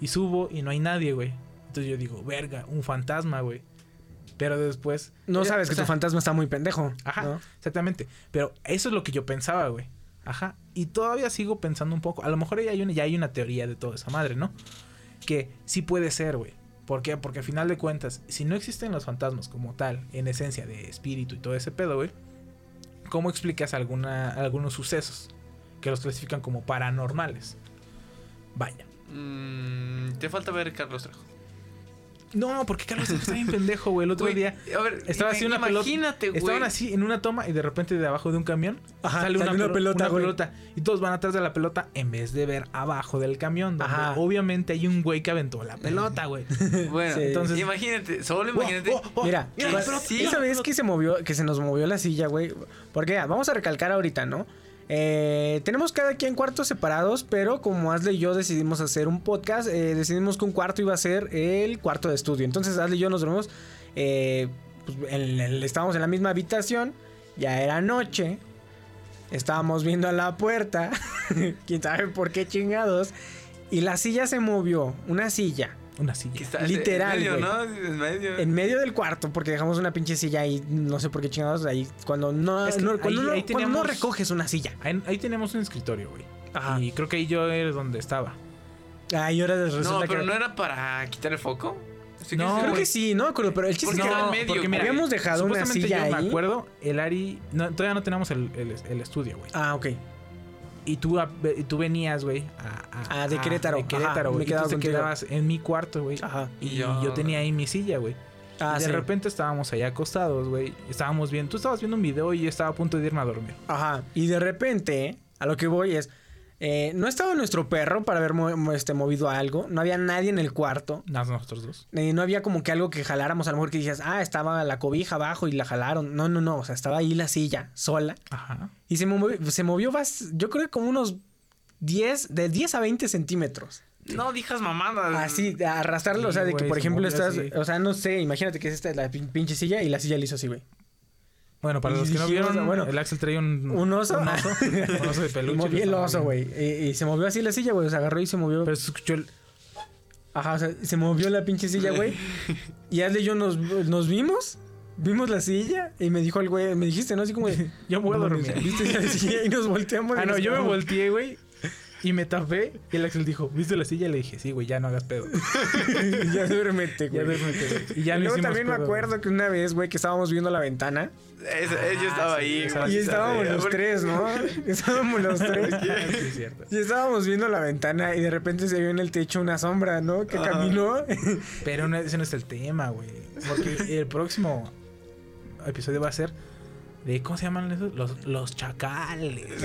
Y subo y no hay nadie, güey. Entonces yo digo, verga, un fantasma, güey. Pero después. No eh, sabes o que sea, tu fantasma está muy pendejo. Ajá, ¿no? exactamente. Pero eso es lo que yo pensaba, güey. Ajá. Y todavía sigo pensando un poco. A lo mejor ya hay una, ya hay una teoría de toda esa madre, ¿no? Que sí puede ser, güey. ¿Por qué? Porque al final de cuentas, si no existen los fantasmas como tal, en esencia de espíritu y todo ese pedo, güey, ¿cómo explicas alguna, algunos sucesos que los clasifican como paranormales? Vaya. Mm, te falta ver Carlos Trejo. No, porque Carlos está bien pendejo, güey. El otro día a ver, estaba así una pelota. Imagínate, güey. Estaban así en una toma y de repente de abajo de un camión Ajá, sale una, sale una pelo- pelota, una pelota. Y todos van atrás de la pelota en vez de ver abajo del camión. Donde Ajá. obviamente hay un güey que aventó la pelota, güey. Bueno, Sí. Entonces- imagínate, solo imagínate. Oh, oh, oh. Mira, Mira, la pelota, esa vez pelota. que se movió, que se nos movió la silla, güey. Porque ya, vamos a recalcar ahorita, ¿no? Eh, tenemos cada quien cuartos separados, pero como Asle y yo decidimos hacer un podcast, eh, decidimos que un cuarto iba a ser el cuarto de estudio. Entonces Asle y yo nos dormimos, eh, pues, estábamos en la misma habitación, ya era noche, estábamos viendo a la puerta, quién sabe por qué chingados, y la silla se movió, una silla. Una silla. está literal, En medio, güey. ¿no? En medio. En medio del cuarto, porque dejamos una pinche silla ahí, no sé por qué chingados, ahí cuando no, Es que no- cuando ahí- no- ahí cuando no teníamos- recoges una silla. Ahí, ahí tenemos un escritorio, güey. Ajá. Y creo que ahí yo era donde estaba. Ay, ahora resulta no, que... pero no era para quitar el foco. No, Creo que sí, no me acuerdo, pero el chiste Porque es que era no, en medio, porque habíamos dejado una silla yo ahí. me acuerdo, el Ari... no, todavía no tenemos el, el- el estudio, güey. Ah, ok. Y tú, a- y tú venías, güey, a, a- Ah, de a- Querétaro. De Querétaro, güey. te quedabas en mi cuarto, güey. Ajá. Y Y yo, yo- tenía ahí mi silla, güey. Ah, y de sí. repente estábamos allá acostados, güey. Estábamos viendo, tú estabas viendo un video y yo estaba a punto de irme a dormir. Ajá. Y de repente, a lo que voy es. Eh, no estaba nuestro perro para haber este, movido algo. No había nadie en el cuarto. Nada, nosotros dos. Eh, no había como que algo que jaláramos. A lo mejor que dices, ah, estaba la cobija abajo y la jalaron. No, no, no. O sea, estaba ahí la silla, sola. Ajá. Y se movió, se movió yo creo que como unos 10, de 10 a 20 centímetros. No digas mamadas. Así, arrastrarlo. o sea, de que por se ejemplo estás. así. O sea, no sé, imagínate que es esta la pin- pinche silla y la silla le hizo así, güey. Bueno, para Y los que no vieron, bueno, el Axel traía un, Un oso. Un oso, un oso de peluche. movió que el oso, güey. Y, y se movió así la silla, güey. Se agarró y se movió. Pero se escuchó el... Ajá, o sea, se movió la pinche silla, güey. y Ashley y yo nos, nos vimos. Vimos la silla y me dijo el güey, me dijiste, ¿no? Así como de, Yo me voy a "No mames, dormir. ¿Viste la silla? Y nos volteamos. Ah, no, yo me volteé, güey. Y me tapé. Y el Axel dijo, ¿viste la silla? Y le dije, sí, güey, ya no hagas pedo. ya duérmete, Ya güey. duérmete, güey. Y ya Y no luego hicimos también me acuerdo que una vez, güey, que estábamos viendo la ventana. Es- yo estaba ahí. esa güey. Y estábamos los Porque- tres, ¿no? Estábamos los tres. Sí, es cierto. Y estábamos viendo la ventana y de repente se vio en el techo una sombra, ¿no? Que caminó. Pero no, ese no es el tema, güey. Porque el próximo episodio va a ser de ¿cómo se llaman esos? Los, los chacales.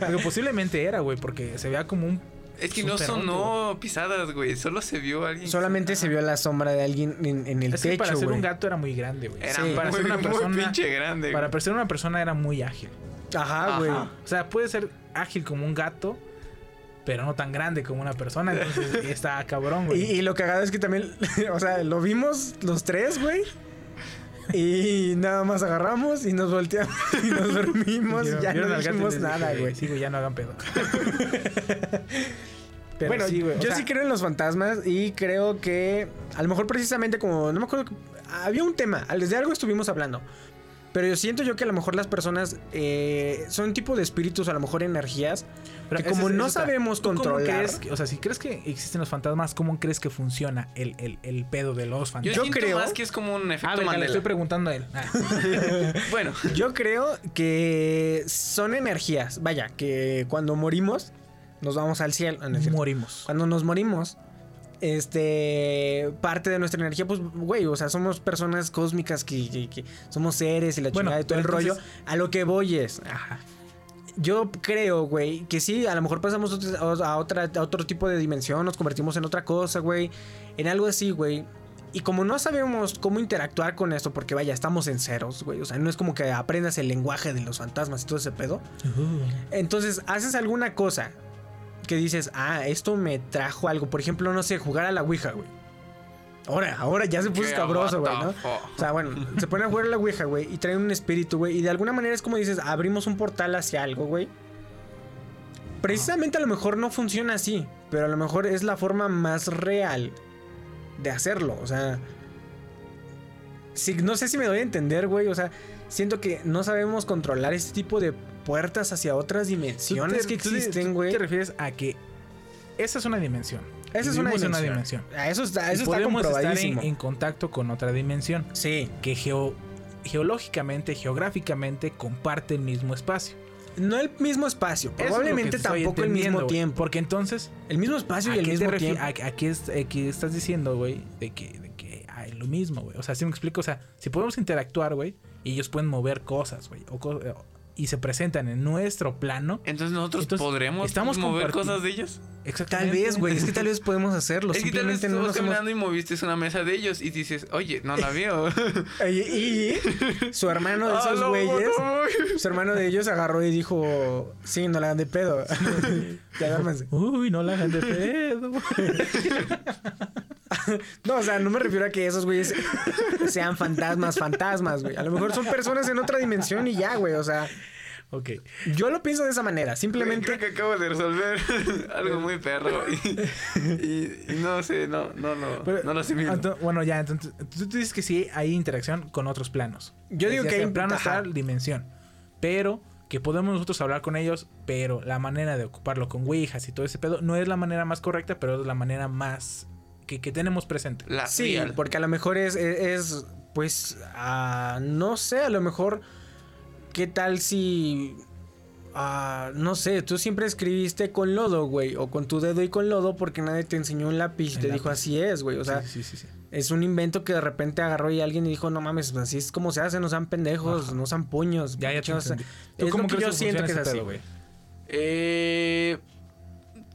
Porque posiblemente era, güey, porque se veía como un Es que no sonó pisadas, güey. Solo se vio a alguien. Solamente se vio la sombra de alguien en, en el es que techo, para ser un gato era muy grande, güey. Era Sí. muy, para ser una muy persona pinche grande. para güey. ser una persona era muy ágil. Ajá, güey. O sea, puede ser ágil como un gato, pero no tan grande como una persona, entonces está cabrón, Y, güey. y lo cagado es que también, o sea, lo vimos los tres, güey. Y nada más agarramos y nos volteamos y nos dormimos. y ya no dijimos nada, güey. Sí, güey, ya no hagan pedo. Pero bueno, sí, güey. yo sea, sí creo en los fantasmas y creo que a lo mejor precisamente como, no me acuerdo, había un tema, desde algo estuvimos hablando. Pero yo siento yo que a lo mejor las personas eh, son un tipo de espíritus, a lo mejor energías, pero que como es- no sabemos ¿Tú cómo controlar. crees que- o sea, si crees que existen los fantasmas, ¿cómo crees que funciona el, el, el pedo de los Yo, fantasmas? Yo siento creo- más que es como un efecto Ah, le estoy preguntando a él. Ah. Bueno, Yo creo que son energías. Vaya, que cuando morimos, nos vamos al cielo. No. Morimos. Cuando nos morimos, este parte de nuestra energía, pues, güey, o sea, somos personas cósmicas que, que- que somos seres y la Bueno, chingada y todo el rollo. A lo que voy es, ajá. Yo creo, güey, que sí, a lo mejor pasamos a, otra, a otro tipo de dimensión, nos convertimos en otra cosa, güey. En algo así, güey. Y como no sabemos cómo interactuar con esto, porque vaya, estamos en ceros, güey. O sea, no es como que aprendas el lenguaje de los fantasmas y todo ese pedo. Entonces, haces alguna cosa que dices, ah, esto me trajo algo. Por ejemplo, no sé, jugar a la Ouija, güey. Ahora, ahora ya se puso escabroso, güey, ¿no? O sea, bueno, se pone a jugar a la Ouija, güey, y trae un espíritu, güey. Y de alguna manera es como dices, abrimos un portal hacia algo, güey. Precisamente a lo mejor no funciona así, pero a lo mejor es la forma más real de hacerlo. O sea, sí, no sé si me doy a entender, güey. O sea, siento que no sabemos controlar este tipo de puertas hacia otras dimensiones Tú que te- existen, güey. te refieres a que esa es una dimensión. Esa es una dimensión. en Ah, Eso está, eso está podemos estar en, en contacto con otra dimensión Sí. que geo- geológicamente, geográficamente comparte el mismo espacio. No el mismo espacio, es probablemente tampoco el mismo tiempo. Porque entonces, El mismo espacio y ¿a el mismo tiempo. a- a qué es- a qué estás diciendo, güey? De que, de que hay lo mismo, güey. O sea, si me explico, o sea, si podemos interactuar, güey, y ellos pueden mover cosas, güey, o co- y se presentan en nuestro plano. entonces nosotros Entonces, podremos estamos mover cosas de ellos. Tal Exactamente. vez, güey, es que tal vez podemos hacerlo. Es que tal vez Simplemente no caminando y moviste una mesa de ellos y dices, oye, no la veo. Y, y su hermano de Ah, esos güeyes, su hermano de ellos agarró y dijo, sí, no la hagan de pedo. ya. Uy, no la hagan de pedo. No, o sea, no me refiero a que esos güeyes sean fantasmas, fantasmas, güey. A lo mejor son personas en otra dimensión y ya, güey. O sea, ok. yo lo pienso de esa manera. Simplemente Creo que acabo de resolver algo muy perro. Y, y- y no sé, no, no, no, Pero, no lo ento- bueno, ya, entonces, tú, tú dices que sí hay interacción con otros planos. Yo digo que hay- plano astral, dimensión. Pero que podemos nosotros hablar con ellos, pero la manera de ocuparlo con Ouijas y todo ese pedo no es la manera más correcta, pero es la manera más que, que tenemos presente. La Sí, real. porque a lo mejor es, es, es, pues, ah, no sé, a lo mejor, ¿qué tal si... ah, no sé, tú siempre escribiste con lodo, güey, o con tu dedo y con lodo porque nadie te enseñó un lápiz y te dijo así es, güey. O sea, sí, sí, sí, sí. es un invento que de repente agarró y alguien y dijo, no mames, pues así es como se hace, no sean pendejos, Ajá. no sean puños. Ya, ya te chingados". entendí. ¿Tú Es cómo lo que crees yo que siento que funciona es así, güey? Eh,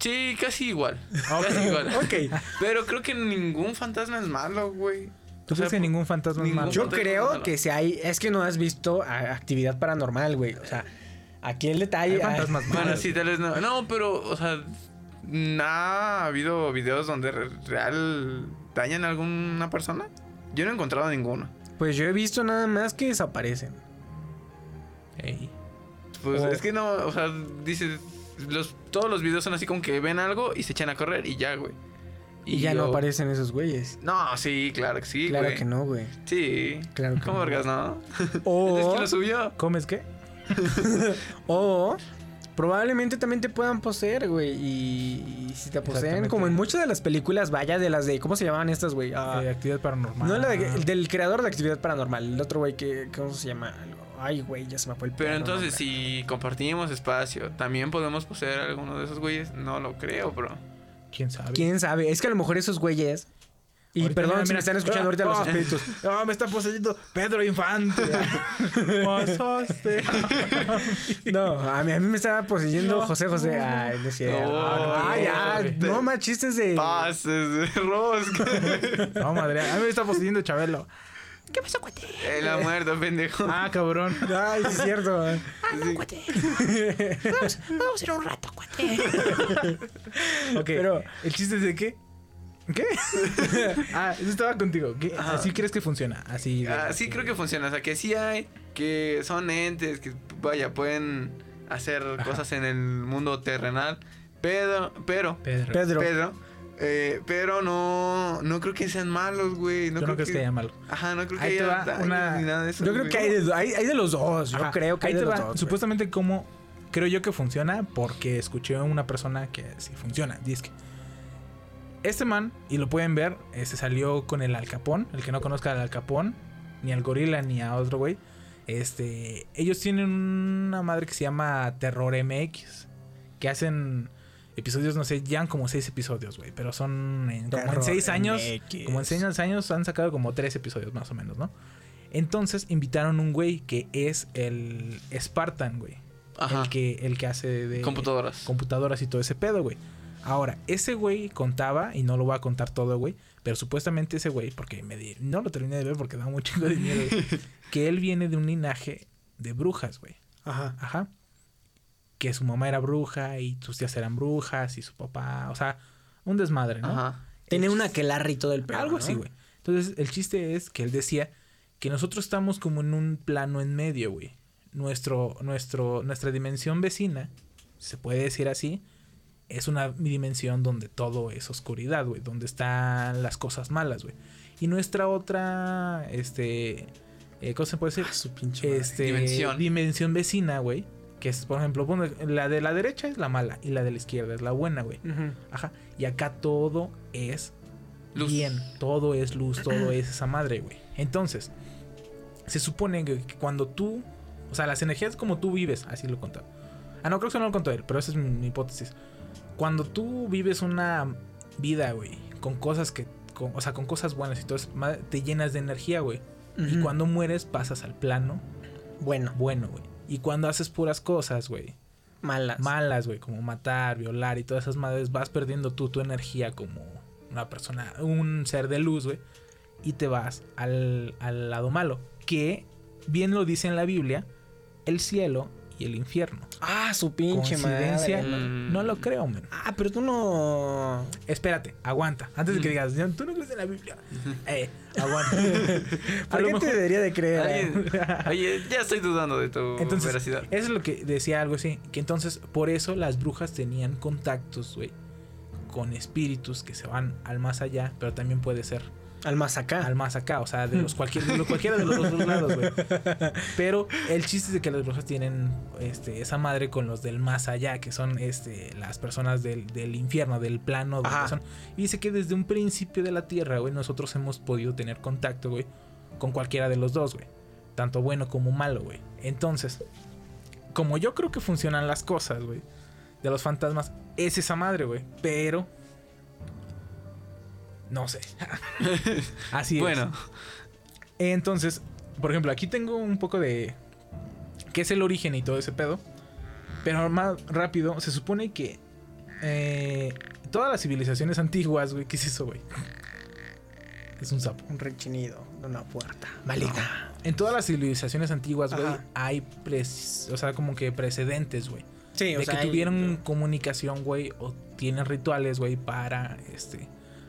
sí, casi igual. Casi igual. Ok. Pero creo que ningún fantasma es malo, güey. ¿Tú O sea, crees que ningún fantasma es malo? Yo creo malo. que si hay, es que no has visto actividad paranormal, güey. O sea, aquí el Hay detalle. ah, fantasmas Bueno, malos. sí, tal vez no. No, pero, o sea, ¿no ha habido videos donde re- real dañan a alguna persona? Yo no he encontrado ninguno. Pues yo he visto nada más que desaparecen. Ey. Pues Oh. es que no, o sea, dices, los, todos los videos son así como que ven algo y se echan a correr y ya, güey. Y, ya no aparecen esos güeyes. No, sí, claro que sí, claro güey. que no, güey. Sí. Claro que ¿Cómo no. vergas, no? O, Es que lo subió. ¿Comes qué? o probablemente también te puedan poseer, güey. Y, y si te poseen, como en muchas de las películas, vaya de las de. ¿Cómo se llamaban estas, güey? Eh, actividad paranormal. no la de- el del creador de actividad paranormal. El otro güey que. ¿Cómo se llama? Ay, güey, ya se me fue el Pero entonces, nombre. si compartimos espacio, ¿también podemos poseer a alguno de esos güeyes? No lo creo, bro. ¿Quién sabe? ¿Quién sabe? Es que a lo mejor esos güeyes. Y Ahorita, perdón mira, si me están escuchando ahorita los Ah, espíritus. No, me está poseyendo Pedro Infante. Pasaste. No, a mí, a mí me estaba poseyendo José José. Ay, no es cierto. No, Ay, ya, no. no más chistes de. Pases de rosca. No, madre. A mí me está poseyendo Chabelo. Él ha muerto, pendejo. Ah, cabrón. Ay, sí es cierto. Ok. Pero- ¿El chiste es de qué? ¿Qué? ah, eso estaba contigo. ¿Qué? ¿Así crees que funciona? Así. de- Ah, sí, creo que funciona. O sea, que sí hay, que son entes, que vaya, pueden hacer cosas en el mundo terrenal. Pero, pero, Pedro. Pedro. Pedro, eh, pero no, no creo que sean malos, güey. No Yo creo no crees que haya malo. Ajá, no creo que Ahí te haya una- ni nada de eso. Yo creo güey. que hay de, hay, hay de los dos. Yo Ajá. creo que hay de te los va, dos. güey. Supuestamente, como creo yo que funciona, porque escuché a una persona que sí funciona. Dice que este man, y lo pueden ver, eh, se salió con el Alcapón. El que no conozca al Alcapón, ni al Gorila, ni a otro güey. Este, ellos tienen una madre que se llama Terror MX, que hacen episodios, no sé, llevan como seis episodios, güey, pero son en, como en seis años, MX. como en seis años han sacado como tres episodios más o menos, ¿no? Entonces invitaron un güey que es el Spartan, güey. Ajá. El que, el que hace de Computadoras. computadoras y todo ese pedo, güey. Ahora, ese güey contaba, y no lo voy a contar todo, güey, pero supuestamente ese güey, porque me di- no lo terminé de ver porque da miedo, güey, que él viene de un linaje de brujas, güey. Ajá. Ajá. Que su mamá era bruja y sus tías eran brujas y su papá, o sea, un desmadre, ¿no? Ajá. Tiene una que y todo el algo así, güey. Entonces, el chiste es que él decía que nosotros estamos como en un plano en medio, güey. Nuestro, nuestro, nuestra dimensión vecina, se puede decir así, es una dimensión donde todo es oscuridad, güey. Donde están las cosas malas, güey. Y nuestra otra, este, eh, ¿cómo se puede decir? Ah, su pinche madre. este, Dimensión. dimensión vecina, güey. Que es, por ejemplo, la de la derecha es la mala y la de la izquierda es la buena, güey. Ajá. Y acá todo es Luz. bien. Todo es luz, todo es esa madre, güey. Entonces, se supone que cuando tú. O sea, las energías como tú vives, así lo contó. Ah, no, creo que eso no lo contó él, pero esa es mi, mi hipótesis. Cuando tú vives una vida, güey, con cosas que. con- o sea, con cosas buenas y todo eso, te llenas de energía, güey. Y cuando mueres, pasas al plano Bueno, bueno, güey. Y cuando haces puras cosas, güey, malas. malas, güey, como matar, violar y todas esas madres, vas perdiendo tú tu energía como una persona, un ser de luz, güey, y te vas al, al lado malo, que bien lo dice en la Biblia, el cielo y el infierno. ah, su pinche Coincidencia, madre. Mm. no lo creo, man. Ah, pero tú no. Espérate, aguanta, antes de que digas, tú no crees en la Biblia. Eh, aguanta. ¿Por qué mejor- te debería de creer? Alguien- Oye, ya estoy dudando de tu Entonces, veracidad. eso es lo que decía algo así. Que entonces, por eso las brujas tenían contactos, güey, con espíritus que se van al más allá, pero también puede ser Al más acá. al más acá, o sea, de los cualquier, de cualquiera de los dos lados, güey. Pero el chiste es de que las brujas tienen este, esa madre con los del más allá, que son este, las personas del, del infierno, del plano. donde son. Y dice que desde un principio de la tierra, güey, nosotros hemos podido tener contacto, güey, con cualquiera de los dos, güey. Tanto bueno como malo, güey. Entonces, como yo creo que funcionan las cosas, güey, de los fantasmas, es esa madre, güey. Pero. No sé. Así es. Bueno, Entonces, por ejemplo, aquí tengo un poco de. ¿Qué es el origen y todo ese pedo? Pero más rápido, se supone que. eh, todas las civilizaciones antiguas, güey. ¿Qué es eso, güey? Es un sapo. Un rechinido de una puerta. Maligna. En todas las civilizaciones antiguas, güey, hay pres- o sea, como que precedentes, güey. Sí, o de sea, que hay- tuvieron comunicación, güey, o tienen rituales, güey, para este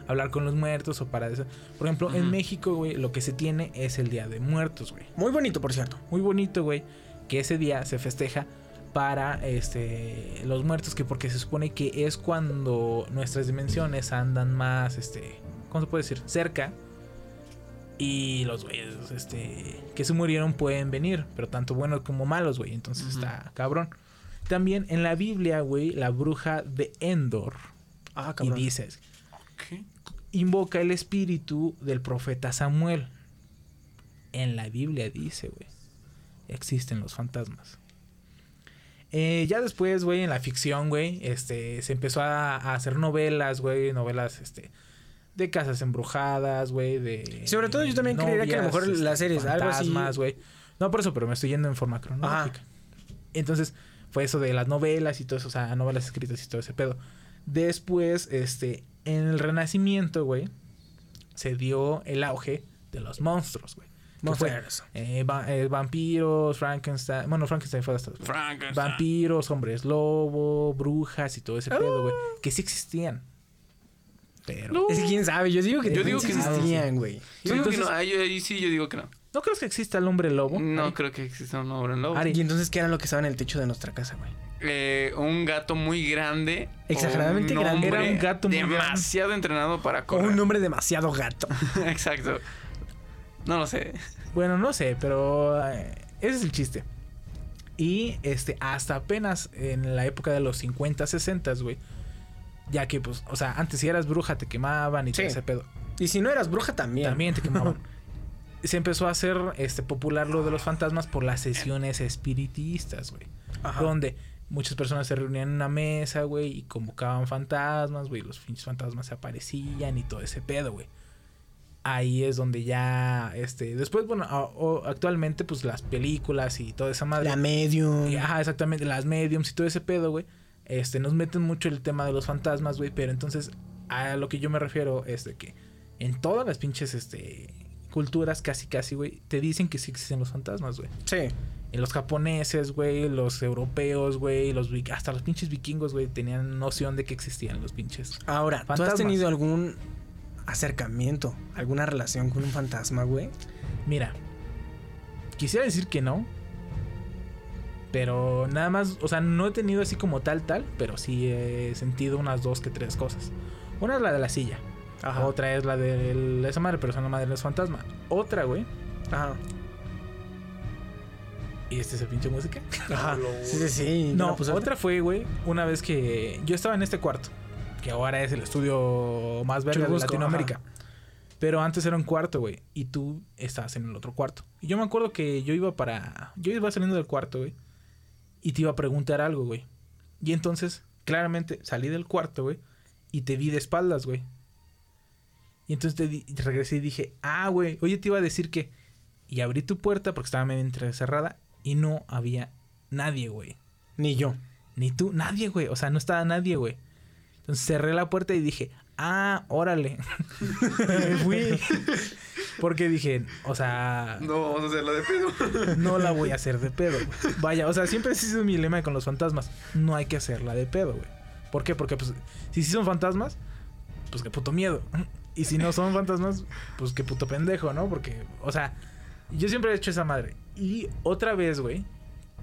hablar con los muertos o para eso. Por ejemplo, en. México, güey, lo que se tiene es el Día de Muertos, güey. Muy bonito, por cierto. Muy bonito, güey, que ese día se festeja para este los muertos que porque se supone que es cuando nuestras dimensiones andan más este, ¿cómo se puede decir? cerca y los güeyes este que se murieron pueden venir, pero tanto buenos como malos, güey, entonces está cabrón. También en la Biblia, güey, la bruja de Endor Ah, y cabrón. dice ¿qué? Invoca el espíritu del profeta Samuel. En la Biblia dice, güey, existen los fantasmas. Eh, ya después, güey, en la ficción, güey, este, se empezó a, a hacer novelas, güey, novelas, este, de casas embrujadas, güey, de... Sobre todo yo también creería que a lo mejor novias, las series, algo así- fantasmas, güey. No por eso, pero me estoy yendo en forma cronológica. Entonces, fue eso de las novelas y todo eso, o sea, novelas escritas y todo ese pedo. Después, este, en el Renacimiento, güey, se dio el auge de los monstruos, güey. Monsters. eh, va- eh, vampiros, Frankenstein. Bueno, Frankenstein fue hasta. Frankenstein. Vampiros, hombres lobo, brujas y todo ese pedo, güey. Ah. Que sí existían. Pero. Es que quién sabe, yo digo que Yo digo que no. existían, güey. Yo digo que no, ahí, ahí sí yo digo que no. ¿No crees que exista el hombre lobo? No Ari? creo que exista un hombre lobo. Ari. Y entonces, ¿qué era lo que estaba en el techo de nuestra casa, güey? Eh, un gato muy grande. Exageradamente un grande. Era un gato muy grande. demasiado entrenado para O correr. un hombre demasiado gato. Exacto. No lo sé. Bueno, no sé, pero eh, ese es el chiste. Y este, hasta apenas en la época de los 50, 60, güey. Ya que, pues, o sea, antes si eras bruja te quemaban y Sí. todo ese pedo. Y si no eras bruja también. También te quemaban. Se empezó a hacer este popular lo de los fantasmas por las sesiones espiritistas, güey. Ajá. Donde muchas personas se reunían en una mesa, güey, y convocaban fantasmas, güey. Los pinches fantasmas se aparecían y todo ese pedo, güey. Ahí es donde ya, este, después, bueno, a- o- actualmente, pues las películas y toda esa madre. La medium. Y, ajá, exactamente, las mediums y todo ese pedo, güey. Este, nos meten mucho el tema de los fantasmas, güey. Pero entonces, a lo que yo me refiero es de que en todas las pinches, este, culturas, casi, casi, güey, te dicen que sí existen los fantasmas, güey. Sí. En los japoneses, güey, los europeos, güey, los hasta los pinches vikingos, güey, tenían noción de que existían los pinches. Ahora, ¿tú has tenido algún acercamiento, alguna relación con un fantasma, güey? Mira, quisiera decir que no. Pero nada más, o sea, no he tenido así como tal, tal, pero sí he sentido unas dos que tres cosas. Una es la de la silla. Ajá. Otra es la de esa madre, pero esa madre no es fantasma. Otra, güey. Ajá. ¿Y este es el pinche música? Ajá. Sí, sí, sí. ¿Ya No, la pusiste? otra fue, güey, una vez que yo estaba en este cuarto, que ahora es el estudio más verga de Latinoamérica. Pero antes era un cuarto, güey, y tú estabas en el otro cuarto. Y yo me acuerdo que yo iba para... Yo iba saliendo del cuarto, güey, y te iba a preguntar algo, güey. Y entonces, claramente, salí del cuarto, güey, y te vi de espaldas, güey. Y entonces te di- regresé y dije, ah, güey, oye, te iba a decir que... Y abrí tu puerta porque estaba medio entrecerrada y no había nadie, güey. Ni yo. Ni tú, nadie, güey. O sea, no estaba nadie, güey. Entonces cerré la puerta y dije, ah, órale. Me fui. Porque dije, o sea, No vamos a hacerlo de pedo. no la voy a hacer de pedo, güey. Vaya, o sea, siempre ha sido mi lema con los fantasmas. No hay que hacerla de pedo, güey. ¿Por qué? Porque, pues, si sí son fantasmas, pues qué puto miedo. Y si no son fantasmas, pues qué puto pendejo, ¿no? Porque, o sea, yo siempre he hecho esa madre. Y otra vez, güey,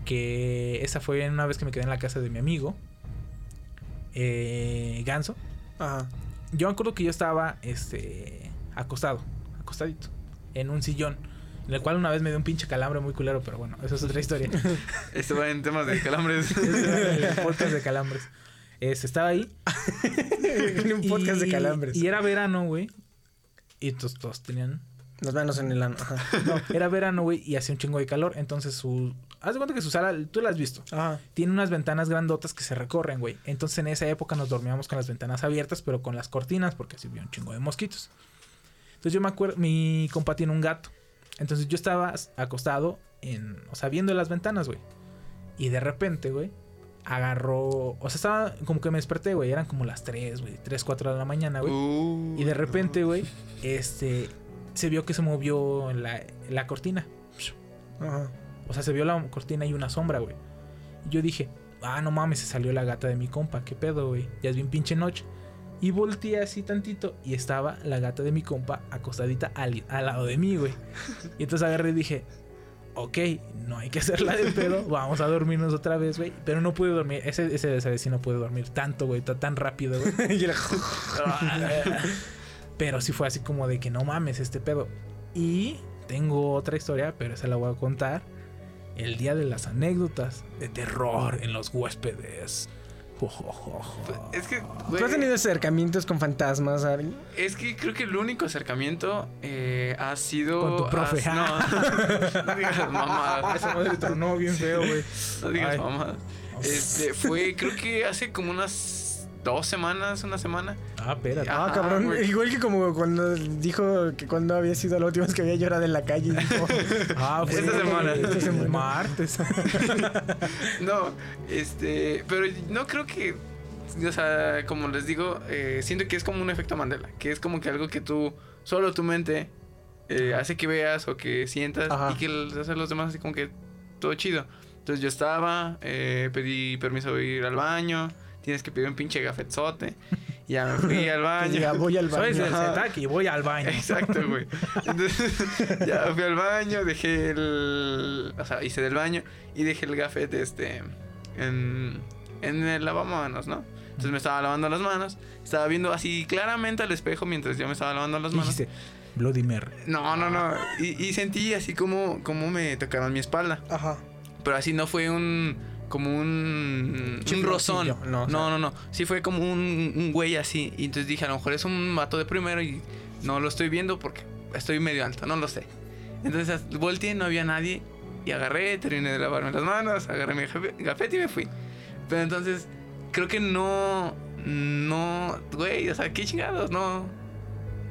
que esa fue una vez que me quedé en la casa de mi amigo, eh, Ganso. Ajá. Yo me acuerdo que yo estaba, este, acostado, acostadito, en un sillón. En el cual una vez me dio un pinche calambre muy culero, pero bueno, esa es otra historia. Esto va en temas de calambres. el podcast de calambres. Estaba ahí. en un podcast de y- calambres. Y era verano, güey. Y todos, todos tenían. Las manos en el ano. Ajá. No, era verano, güey, y hacía un chingo de calor. Entonces su Haz de cuenta que su sala, tú la has visto. Ajá. Tiene unas ventanas grandotas que se recorren, güey. Entonces en esa época nos dormíamos con las ventanas abiertas, pero con las cortinas, porque así había un chingo de mosquitos. Entonces yo me acuerdo, mi compa tiene un gato. Entonces yo estaba acostado en, o sea, viendo las ventanas, güey. Y de repente, güey, agarró, o sea, estaba como que me desperté, güey. Eran como las 3, güey, 3, 4 de la mañana, güey. Uh, Y de repente, güey, este, se vio que se movió la, la cortina. Ajá. O sea, se vio la cortina y una sombra, güey. Y yo dije, ah, no mames, se salió la gata de mi compa. ¿Qué pedo, güey? Ya es bien pinche noche. Y volteé así tantito y estaba la gata de mi compa acostadita al, al lado de mí, güey. Y entonces agarré y dije, ok, no hay que hacerla de pedo, vamos a dormirnos otra vez, güey. Pero no pude dormir, ese, ese, esa vez sí no pude dormir tanto, güey, ta- tan rápido, güey. Pero sí fue así como de que no mames este pedo. Y tengo otra historia, pero esa la voy a contar. El día de las anécdotas de terror en los huéspedes. Es que, ¿Tú güey, has tenido acercamientos con fantasmas, Ari? es que creo que el único acercamiento eh, ha sido... Con tu profe. has- no, no digas mamadas. Esa madre tronó bien feo, güey. No digas mamadas. Este, fue, creo que hace como unas dos semanas, una semana. Ah, espérate. Ah, cabrón. güey. Igual que como cuando dijo que cuando había sido la última vez que había llorado en la calle. Dijo, Ah, fue Esta semana. Esta semana. Martes. No, este, pero no creo que, o sea, como les digo, eh, siento que es como un efecto Mandela, que es como que algo que tú, solo tu mente, eh, hace que veas o que sientas Ajá. y que hacer los demás así como que todo chido. Entonces yo estaba, eh, pedí permiso de ir al baño, tienes que pedir un pinche gafetzote, y ya me fui al baño. voy al Soy baño. el Ajá. Zetaki y voy al baño. Exacto, güey. Entonces, ya fui al baño, dejé el. O sea, hice del baño y dejé el gafet este. En, en el lavamanos, ¿no? Entonces me estaba lavando las manos. Estaba viendo así claramente al espejo mientras yo me estaba lavando las manos. Dijiste, Bloody Mary. No, no, no. Y, y sentí así como, como me tocaron mi espalda. Ajá. Pero así no fue un. Como un. Un rozón. No, No, o sea. no, no, Sí fue como un, un güey así. Y entonces dije, a lo mejor es un vato de primero y no lo estoy viendo porque estoy medio alto, no lo sé. Entonces volteé, no había nadie. Y agarré, terminé de lavarme las manos, agarré mi gafe- gafete y me fui. Pero entonces, creo que no. No. Güey, o sea, qué chingados, no.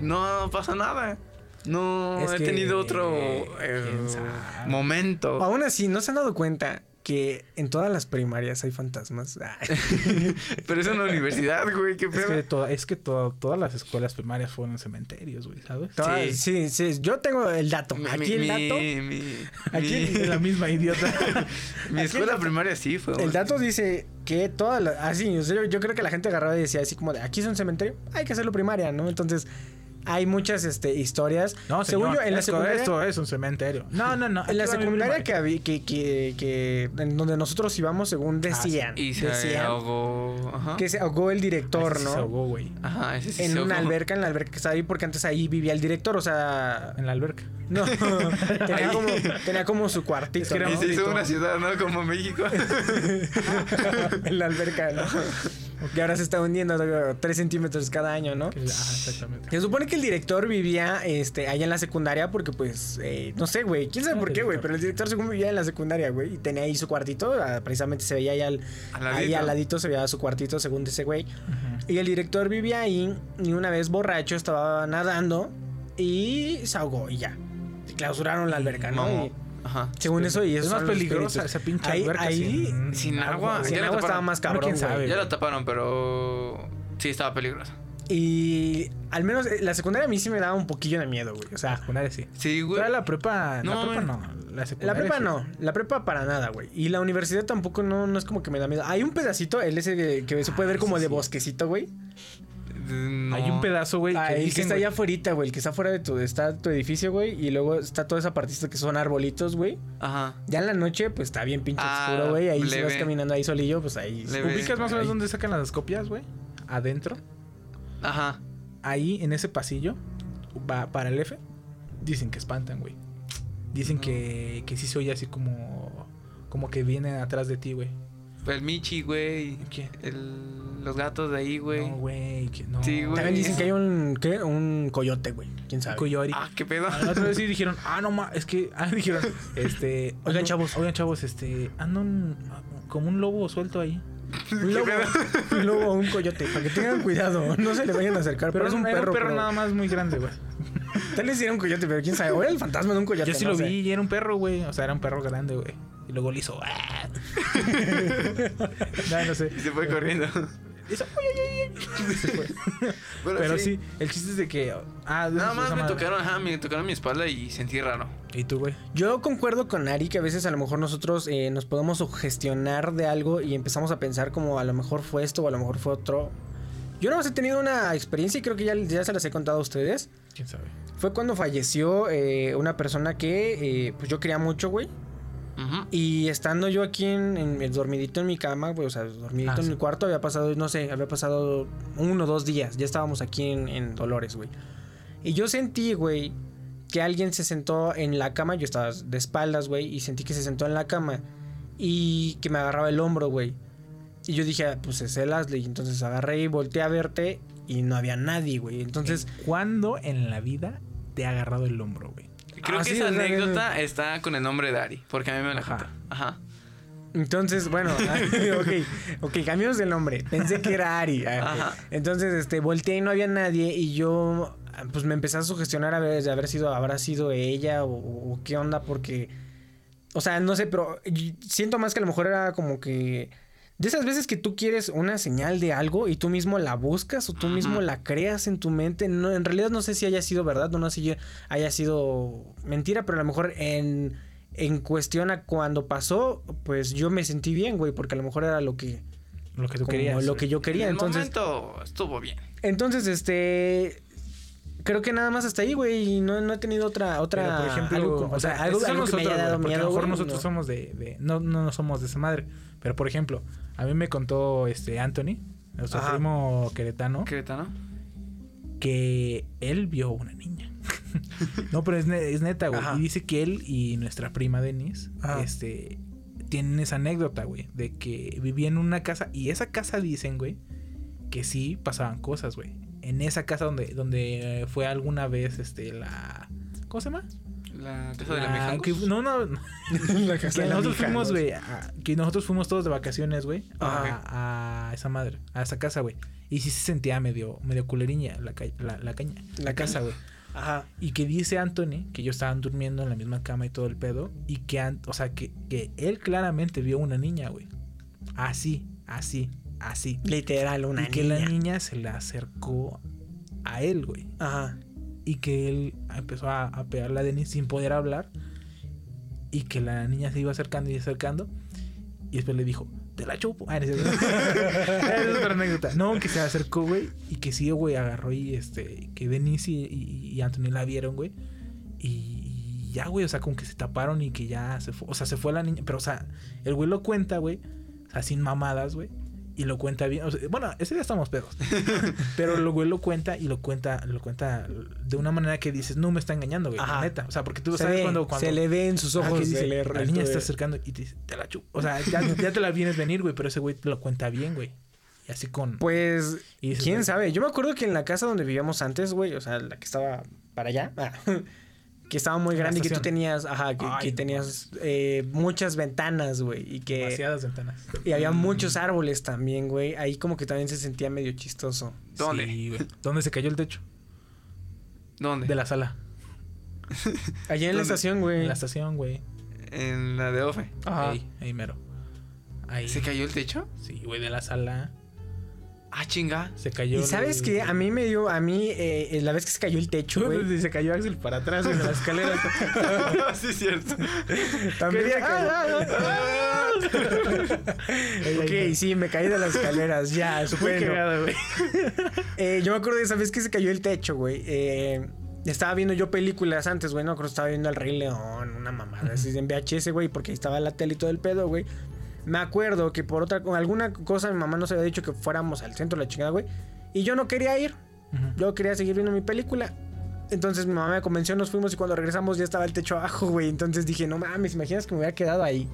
No pasa nada. No Es he que- tenido otro ¿quién eh, sabe? momento. Aún así, ¿no se han dado cuenta que en todas las primarias hay fantasmas? Pero es una universidad, güey, qué Es pedo. que, to- es que to- todas las escuelas primarias fueron cementerios, güey, ¿sabes? Todas- sí. sí, Yo tengo el dato. Mi- Aquí el mi- dato. mi- Aquí mi- La misma idiota. Mi escuela primaria sí fue. El dato dice que todas las... Así, sea, yo, yo creo que la gente agarraba y decía así como de, aquí es un cementerio, hay que hacerlo primaria, ¿no? Entonces, hay muchas este, historias. No, Según yo, en la esto, secundaria... esto es un cementerio. No, no, no. En la secundaria que, había, que, que, que, en donde nosotros íbamos, según decían, Y se decían ahogó. Ajá. que se ahogó el director, Ese ¿no? Se ahogó, güey. Ajá, ese sí en se una ahogó. alberca, en la alberca que estaba ahí, porque antes ahí vivía el director, o sea, En la alberca. no, tenía como, tenía como su cuartito, Es que era Y se hizo una ciudad, ¿no? Como México. en la alberca, ¿no? Que ahora se está hundiendo digo, 3 centímetros cada año, ¿no? Ajá, exactamente. Se supone que el director vivía este, allá en la secundaria porque, pues, eh, no sé, güey. ¿Quién sabe Ah, por qué, güey? director. Pero el director según vivía en la secundaria, güey. Y tenía ahí su cuartito. ah, Precisamente se veía ahí al, Al ahí ladito. al ladito, se veía su cuartito según ese güey. Y el director vivía ahí y una vez borracho estaba nadando y se ahogó y ya. Y clausuraron la alberca, ¿no? Y Ajá. según eso y Es eso más son los peligrosa esa pinche Ahí- alberca ahí- sin, sin agua. Sin Ya la agua estaba más Bueno, cabrón, quién sabe. Ya lo taparon, pero. Sí, estaba peligroso. Y al menos eh, la secundaria a mí sí me daba un poquillo de miedo, güey. O sea, secundaria sí. Sí, güey. Pero la prepa, No, la prepa no. La, La prepa sí. no, la prepa para nada, güey. Y la universidad tampoco no, no es como que me da miedo. Hay un pedacito, el ese que, que se puede ver Ah, como sí, de sí. bosquecito, güey. No. Hay un pedazo, güey, Ah, que el que está güey, allá afuera, güey. El que está fuera de tu, está tu edificio, güey. Y luego está toda esa partita que son arbolitos, güey. Ajá. Ya en la noche, pues está bien pinche Ah, oscuro, güey. Ahí si vas caminando ahí solillo, pues ahí. Leve. ¿Ubicas más o menos dónde sacan las copias, güey? Adentro. Ajá. Ahí, en ese pasillo, va para el F, dicen que espantan, güey. Dicen que, que sí se oye así como... Como que viene atrás de ti, güey. El Michi, güey. ¿Qué? El. Los gatos de ahí, güey. No, güey. que No. Sí, güey. También dicen que hay un, ¿qué? un coyote, güey. ¿Quién sabe? Coyori. Ah, qué pedo. La otra vez sí dijeron, ah, no ma, es que, ah, dijeron, este, Oigan, chavos. oigan, chavos, este, anda un, como un lobo suelto ahí. Un lobo, un lobo o un coyote. Para que tengan cuidado. No se le vayan a acercar. Pero, es un perro. un perro pero- nada más muy grande, güey. Tal vez sí era un coyote, pero quién sabe. O era el fantasma de un coyote. Yo sí no lo sé. vi y era un perro, güey. O sea, era un perro grande, güey. Y luego le hizo, ¡ah! no, no sé. Y se fue corriendo. Hizo, "Uy, uy, uy, uy". Se fue. Bueno, Pero sí. el chiste es de que, ah, Nada más me tocaron, ajá, me tocaron mi espalda y sentí raro. ¿Y tú, güey? Yo concuerdo con Ari que a veces a lo mejor nosotros eh, nos podemos sugestionar de algo y empezamos a pensar como a lo mejor fue esto o a lo mejor fue otro. Yo nada más he tenido una experiencia y creo que ya, ya se las he contado a ustedes. ¿Quién sabe? Fue cuando falleció eh, una persona que eh, pues yo quería mucho, güey. Y estando yo aquí en, en dormidito en mi cama, güey, o sea, dormidito Ah, en sí. mi cuarto, había pasado, no sé, había pasado uno o dos días. Ya estábamos aquí en, en Dolores, güey. Y yo sentí, güey, que alguien se sentó en la cama. Yo estaba de espaldas, güey, y sentí que se sentó en la cama y que me agarraba el hombro, güey. Y yo dije, ah, pues es el Ashley. Entonces agarré y volteé a verte y no había nadie, güey. Entonces, ¿Cuándo en la vida te ha agarrado el hombro, güey? Creo Ah, que sí, esa o sea, anécdota está con el nombre de Ari, porque a mí me la Ajá. Entonces, bueno, ok, ok, cambiamos el nombre. Pensé que era Ari. Ah, Ajá. Entonces, este, volteé y no había nadie y yo, pues me empecé a sugestionar a ver, de haber sido, habrá sido ella o, o qué onda, porque, o sea, no sé, pero siento más que a lo mejor era como que de esas veces que tú quieres una señal de algo y tú mismo la buscas o tú mismo la creas en tu mente. No, en realidad no sé si haya sido verdad o no sé si haya sido mentira, pero a lo mejor en, en cuestión a cuando pasó, pues yo me sentí bien, güey, porque a lo mejor era lo que, Lo que tú querías. lo que yo quería. en el Entonces, momento estuvo bien. entonces, este. Creo que nada más hasta ahí, güey. Y no, no he tenido otra. otra Pero, por ejemplo, algo, o sea, algo, algo que me haya dado miedo. A lo mejor güey, nosotros no. somos de, de- no, no, no somos de esa madre. Pero por ejemplo, a mí me contó este Anthony, nuestro Ajá. primo queretano, Querétaro. que él vio una niña. no, pero es, ne- es neta, güey. Ajá. Y dice que él y nuestra prima Denise, Ajá. este, tienen esa anécdota, güey, de que vivían en una casa y esa casa dicen, güey, que sí pasaban cosas, güey. En esa casa donde, donde eh, fue alguna vez, este, la, ¿cómo se llama? La casa de la La- que- no, no. La casa que de la nosotros mija, fuimos, güey, que nosotros fuimos todos de vacaciones, güey, Ajá. a, a esa madre, a esa casa, güey. Y sí se sentía medio, medio culeriña la, ca- la, la caña, la casa, güey. Ajá. Y que dice Anthony que ellos estaban durmiendo en la misma cama y todo el pedo. Y que, o sea, que, que él claramente vio una niña, güey. Así, así, así. Literal, una y que niña. la niña se le acercó a él, güey. Ajá. Y que él empezó a, a pegarle a Denise sin poder hablar. Y que la niña se iba acercando y acercando. Y después le dijo, te la chupo. Ah, es otra anécdota. No, que se acercó, güey. Y que sí, güey, agarró y este. Que Denise y, y, y Anthony la vieron, güey. Y, y ya, güey, o sea, como que se taparon y que ya se fue. O sea, se fue la niña. Pero, o sea, el güey lo cuenta, güey. O sea, sin mamadas, güey. Y lo cuenta bien. O sea, bueno, ese día estamos pedos. Pero el güey lo cuenta y lo cuenta, lo cuenta de una manera que dices, no me está engañando, güey. la Ajá. Neta. O sea, porque tú Se, sabes ve, cuando, cuando. se le ve en sus Ah, ojos. que dice, se le la niña está acercando y te dice, te la chupo. O sea, ya, ya te la vienes venir, güey. Pero ese güey te lo cuenta bien, güey. Y así con. Pues, Y dices, quién güey, sabe. Yo me acuerdo que en la casa donde vivíamos antes, güey, o sea, la que estaba para allá, ah, que estaba muy grande y que tú tenías, ajá, que, Ay, que no tenías eh, muchas ventanas, güey, y que Demasiadas ventanas. y había muchos árboles también, güey. Ahí como que también se sentía medio chistoso. ¿Dónde? Sí, güey. ¿Dónde se cayó el techo? ¿Dónde? De la sala. Allá en la estación, güey. En la estación, güey. En la de Ofe. Ajá. Ahí, ahí mero. Ahí. ¿Se cayó el techo? Sí, güey, de la sala. Ah, chinga. Se cayó. Y sabes el- qué, a mí me dio, a mí, eh, la vez que se cayó el techo, güey. Se cayó Axel para atrás en la escalera. sí, es cierto. También Quería- cayó. ok, sí, me caí de las escaleras, ya, cagado, güey. Eh, yo me acuerdo de esa vez que se cayó el techo, güey. Eh, estaba viendo yo películas antes, güey. No, creo que estaba viendo El Rey León, una mamada así en VHS, güey, porque ahí estaba la tele y todo el pedo, güey. Me acuerdo que por otra, con alguna cosa mi mamá nos había dicho que fuéramos al centro de la chingada, güey. Y yo no quería ir. Yo quería seguir viendo mi película. Entonces mi mamá me convenció, nos fuimos y cuando regresamos ya estaba el techo abajo, güey. Entonces dije, no mames, imaginas que me hubiera quedado ahí.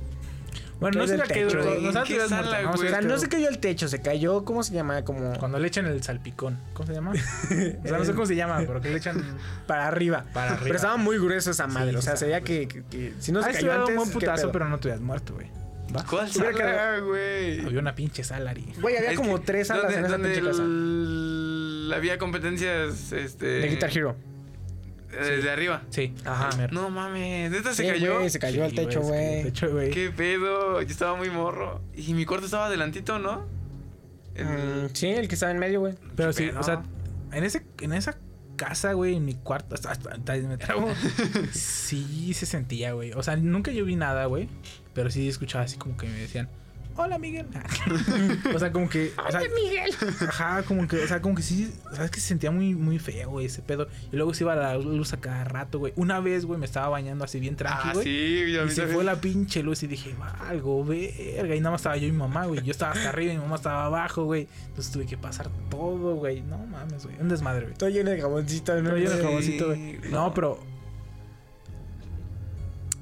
Bueno, no Cae se del le ha caído techo, todo. güey. Nos ¿En ha qué tirado sala, muerto, ¿no? güey? O sea, no se cayó al techo, se cayó, ¿cómo se llama? Como Cuando le echan el salpicón. ¿Cómo se llama? o sea, no sé cómo se llama, pero que le echan. para arriba. Para arriba. Pero estaba muy grueso esa madre. Sí, o sea, se veía estaba que, que- que si no se Ah, cayó estuviera antes. un buen ¿qué putazo, pero no te hubieras muerto, güey. ¿Va? ¿Cuál sala, güey? Había una pinche sala. Güey, había Es como que- tres salas ¿dónde- en esa pinche casa. Había competencias, este... De Guitar Hero. eh, Desde arriba. Sí. Ajá. No mames, ¿neta se Sí, cayó? se cayó al Sí, techo, se cayó al güey. techo, güey. ¿Qué pedo? Yo estaba muy morro. Y mi cuarto estaba adelantito, ¿no? El- Mm, sí, el que estaba en medio, güey. Pero ¿Qué sí, pedo? o sea, en ese, en esa casa, güey, en mi cuarto, hasta, hasta- hasta me trabo, sí se sentía, güey. O sea, nunca yo vi nada, güey. Pero sí escuchaba así como que me decían, hola Miguel. o sea, como que. O sea, Miguel. Ajá, como que, o sea, como que sí, o sea, es que se sentía muy, muy feo, güey, ese pedo. Y luego se iba la luz a cada rato, güey. Una vez, güey, me estaba bañando así bien tranquilo, Ah, güey. sí, ya Y se fue la pinche luz y dije, algo, verga. Y nada más estaba yo y mi mamá, güey. Yo estaba hasta arriba y mi mamá estaba abajo, güey. Entonces tuve que pasar todo, güey. No mames, güey. Un desmadre, güey. Todo lleno de jaboncito, ¿no? Lleno de jaboncito, güey. No, pero.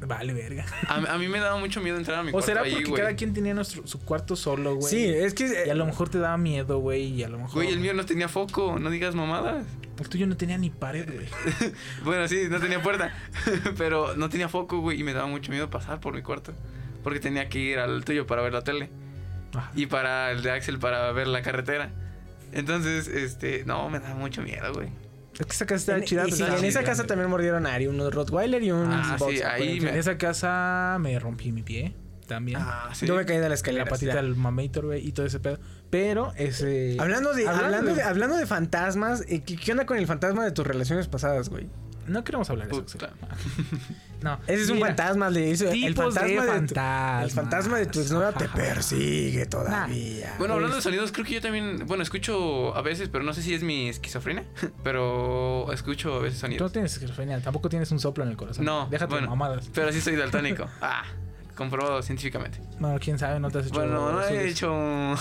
Vale, verga. A, a mí me daba mucho miedo entrar a mi O cuarto será ahí, porque cada quien tenía nuestro, su cuarto solo, güey. Sí, es que. Y a lo mejor te daba miedo, güey. Y a lo mejor. Güey, el mío no tenía foco, no digas mamadas. El tuyo no tenía ni pared, güey. Bueno, sí, no tenía puerta, pero no tenía foco, güey, y me daba mucho miedo pasar por mi cuarto. Porque tenía que ir al tuyo para ver la tele. Ajá. Y para el de Axel para ver la carretera. Entonces, este, no, me daba mucho miedo, güey. Es que esa casa estaba En, chida. y sí, en esa casa también mordieron a Ari, unos Rottweiler y un Ah, sí, boxer, ahí güey. En esa casa me rompí mi pie también. Ah, sí. Yo me caí de la escalera. la patita del mamator, güey, y todo ese pedo. Pero ese. Hablando de, Hablando hablando, de- de, hablando de fantasmas, eh, ¿qué, qué onda con el fantasma de tus relaciones pasadas, güey? No queremos hablar de eso. No. Ese es un Mira, fantasma de eso. El de fantasma de, tu, el fantasma de tu exnovia te persigue todavía. Bueno, hablando de sonidos, creo que yo también, bueno, escucho a veces, pero no sé si es mi esquizofrenia, pero escucho a veces Tú no sonidos. tienes esquizofrenia, tampoco tienes un soplo en el corazón. No, Déjate bueno, de mamadas. pero sí soy daltónico. Ah, comprobado científicamente. Bueno, quién sabe, no te has hecho. Bueno, no he hecho...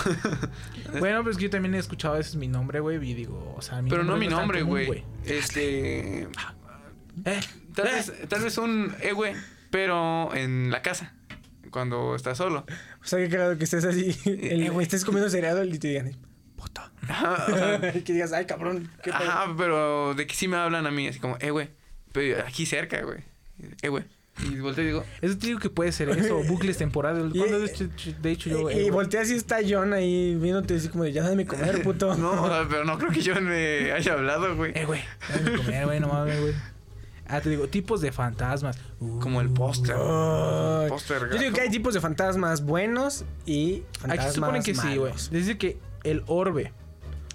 Bueno, pues yo también he escuchado a veces mi nombre, güey, y digo, o sea, mi pero no mi es nombre, güey. Este... Eh, Tal eh. vez, tal vez un eh, güey, pero en la casa, cuando estás solo. O sea, qué cagado que estés así. El, Eh, güey, estés comiendo cereal y te digan, puta. Ajá, o sea, que digas, ay, cabrón. ¿qué pedo?" ajá, pero de que sí me hablan a mí, así como, eh, güey. Pero aquí cerca, güey. Eh, güey. Y volteo y digo, Eso te digo que puede ser eso, bucles temporales. Y- Cuando de hecho, de hecho yo. y eh, güey, volteas y está John ahí viéndote así como de, ya dame comer, puto. no, pero no creo que yo me haya hablado, güey. Eh, güey, dame comer, güey, no mames, güey. Ah, te digo, tipos de fantasmas. Uh, Como el póster. Póster Yo digo que hay tipos de fantasmas buenos y fantasmas Aquí suponen que sí, güey. Dice que el orbe,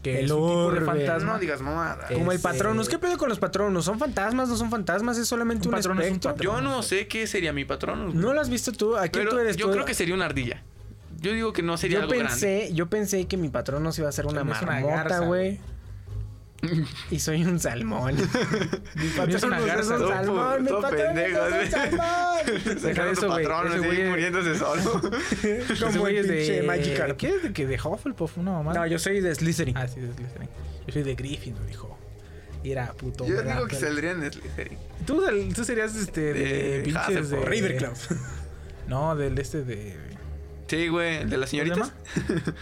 que El es un tipo orbe. de fantasma. No digas mamada. Como el Este- patronus. ¿Qué pedo con los patronos? ¿Son fantasmas? ¿No son fantasmas? ¿Es solamente Un un, patrono es un espectro? patrono. Yo no sé qué sería mi patrón. ¿No lo has visto tú? Aquí pero tú eres yo tú. creo que sería una ardilla. Yo digo que no sería yo algo grande. pensé, yo pensé que mi patrono se iba a hacer una marmota, güey. y soy un salmón. mi Es una patrono es garza, un salmón. Mi pendejo, es un salmón. Sacando eso, tu güey. patrón, Ese güey muriéndose solo. Como güey es de Magikarp. ¿Qué es de que de Hufflepuff una mamá? No, yo soy de Slytherin. Ah, sí, de Slytherin. Yo soy de Gryffindor, dijo. Y era puto. Yo digo que Pero- saldría en Slytherin. Tú, serías este de, De pinches de. Ravenclaw. No, del este de Sí, güey, el de las ¿cómo se señoritas.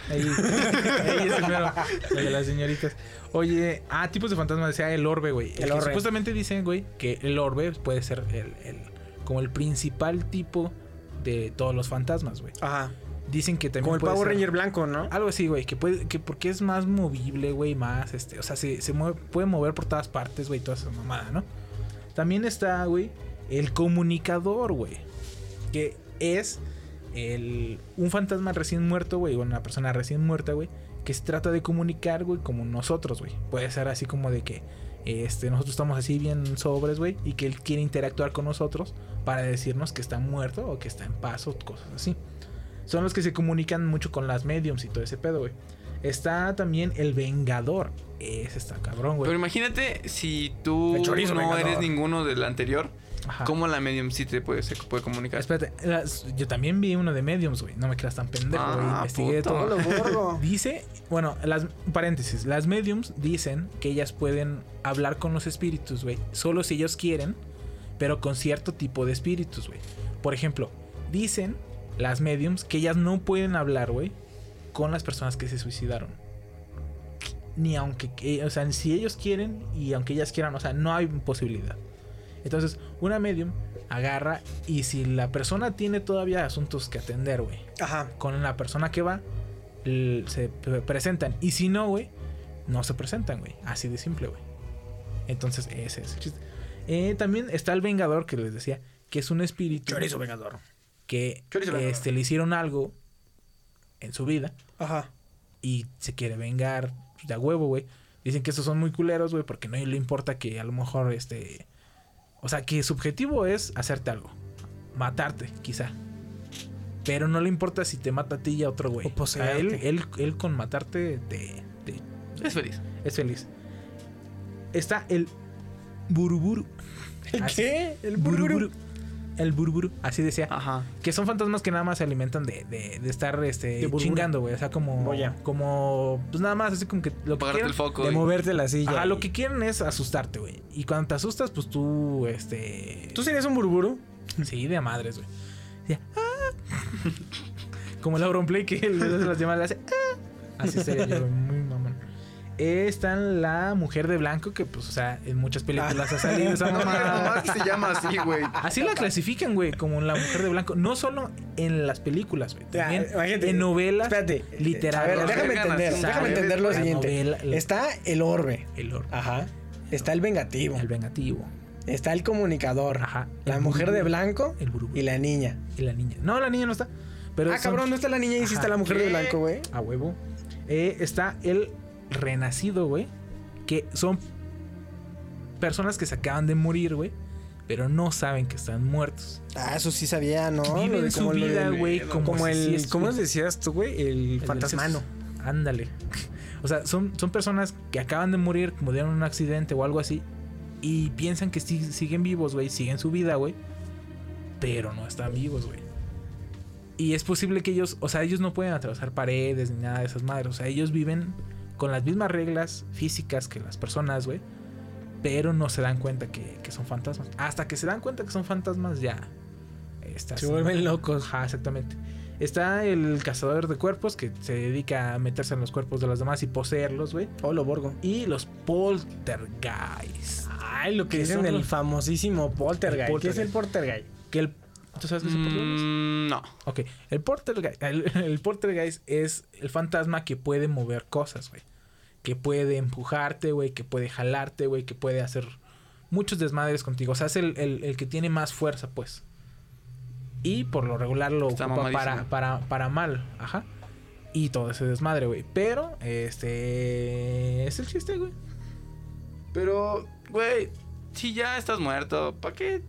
Ahí, ahí es el mero, el de las señoritas. Oye, ah, tipos de fantasmas decía el orbe, güey. El, orbe. Supuestamente dicen, güey, que el orbe puede ser el, el como el principal tipo de todos los fantasmas, güey. Ajá. Dicen que también Como el puede Power ser- Ranger blanco, ¿no? Algo así, güey, que puede, que porque es más movible, güey, más, este, o sea, se, se mueve, puede mover por todas partes, güey, toda esa mamada, ¿no? También está, güey, el comunicador, güey, que es el, un fantasma recién muerto, güey, o una persona recién muerta, güey, que se trata de comunicar, güey, como nosotros, güey. Puede ser así como de que, este, nosotros estamos así bien sobres, güey, y que él quiere interactuar con nosotros para decirnos que está muerto o que está en paz o cosas así son los que se comunican mucho con las mediums y todo ese pedo, güey. Está también el Vengador. Ese está cabrón, güey. Pero imagínate si tú no vengador. eres ninguno del anterior, Ajá. ¿cómo la medium sí te puede, se puede comunicar? Espérate, las- yo también vi uno de mediums, güey. No me creas tan pendejo, güey. Ah, Investigué puto. todo. Lo borgo. Dice, bueno, las paréntesis, las mediums dicen que ellas pueden hablar con los espíritus, güey, solo si ellos quieren, pero con cierto tipo de espíritus, güey. Por ejemplo, dicen las mediums que ellas no pueden hablar, güey, con las personas que se suicidaron. Ni aunque, que- o sea, si ellos quieren y aunque ellas quieran, o sea, no hay posibilidad. Entonces, una medium agarra y si la persona tiene todavía asuntos que atender, güey, Ajá. con la persona que va, se pre- presentan. Y si no, güey, no se presentan, güey. Así de simple, güey. Entonces, ese es el chiste. Eh, también está el Vengador, que les decía, que es un espíritu Chorizo vengador. que Chorizo vengador. este, le hicieron algo en su vida Ajá. y se quiere vengar de a huevo, güey. Dicen que estos son muy culeros, güey, porque no le importa que a lo mejor, este... O sea, que su objetivo es hacerte algo. Matarte, quizá. Pero no le importa si te mata a ti y a otro güey. O O sea, él, él, él con matarte te, te- Es feliz. es feliz. Está el Buruburu. ¿El Así- qué? El Buruburu. buruburu. El Buruburu, así decía. Ajá. Que son fantasmas que nada más se alimentan de, de, de estar este, De chingando, güey. O sea, como. Oh, ya. Como. Pues nada más, así como que lo que Apagarte quieren. el foco. De y- moverte la silla. Ajá, y- lo que quieren es asustarte, güey. Y cuando te asustas, pues tú, este. ¿Tú serías un buruburu? Sí, de a madres, güey. Decía, "Ah". Como el Auronplay que las llamadas, le hace. "Ah". Así sería yo, muy. Eh, Está la mujer de blanco, que pues, o sea, en muchas películas ha salido esa No, mamada. nomás que se llama así, güey. Así la clasifican, güey, como la mujer de blanco. No solo en las películas, güey. Ya, También imagínate. en novelas Espérate. literarias. A ver, déjame entender. así, Déjame entender lo La siguiente. novela- la- Está el orbe. El, or- Ajá. Está el vengativo. el vengativo. Está el comunicador. Ajá. La mujer de blanco. El. Y la niña. Y la niña. No, la niña no está. Pero ah, son- cabrón, no está la niña y sí está la mujer de blanco, güey. A huevo. Eh, está el renacido, güey. Que son personas que se acaban de morir, güey. Pero no saben que están muertos. Ah, eso sí sabía, ¿no? Lo Viven de su vida, güey. Como, Como si el. es- ¿Cómo decías tú, güey? El el fantasmano. Ándale. O sea, son, son personas que acaban de morir, como de un accidente o algo así. Y piensan que sí- siguen vivos, güey. Siguen su vida, güey. Pero no están vivos, güey. Y es posible que ellos, o sea, ellos no pueden atravesar paredes ni nada de esas madres. O sea, ellos viven con las mismas reglas físicas que las personas, güey. Pero no se dan cuenta que, que son fantasmas. Hasta que se dan cuenta que son fantasmas, ya. estás- Se vuelven locos. Ajá, exactamente. Está el cazador de cuerpos que se dedica a meterse en los cuerpos de los demás y poseerlos, güey. Polo Borgo. Y los poltergeist. Ay, lo que ¿Qué dicen los- famosísimo Poltergeist. El ¿Qué es el Poltergeist? Que el, ¿Tú sabes qué es el poltergeist? Mm, no. Ok, el poltergeist, el, el poltergeist es el fantasma que puede mover cosas, güey. Que puede empujarte, güey, que puede jalarte, güey, que puede hacer muchos desmadres contigo. O sea, es el, el- el que tiene más fuerza, pues. Y por lo regular lo Está ocupa para, para, para mal, ajá. Y todo ese desmadre, güey. Pero, este... Es el chiste, güey. Pero, güey, si ya estás muerto, ¿para qué?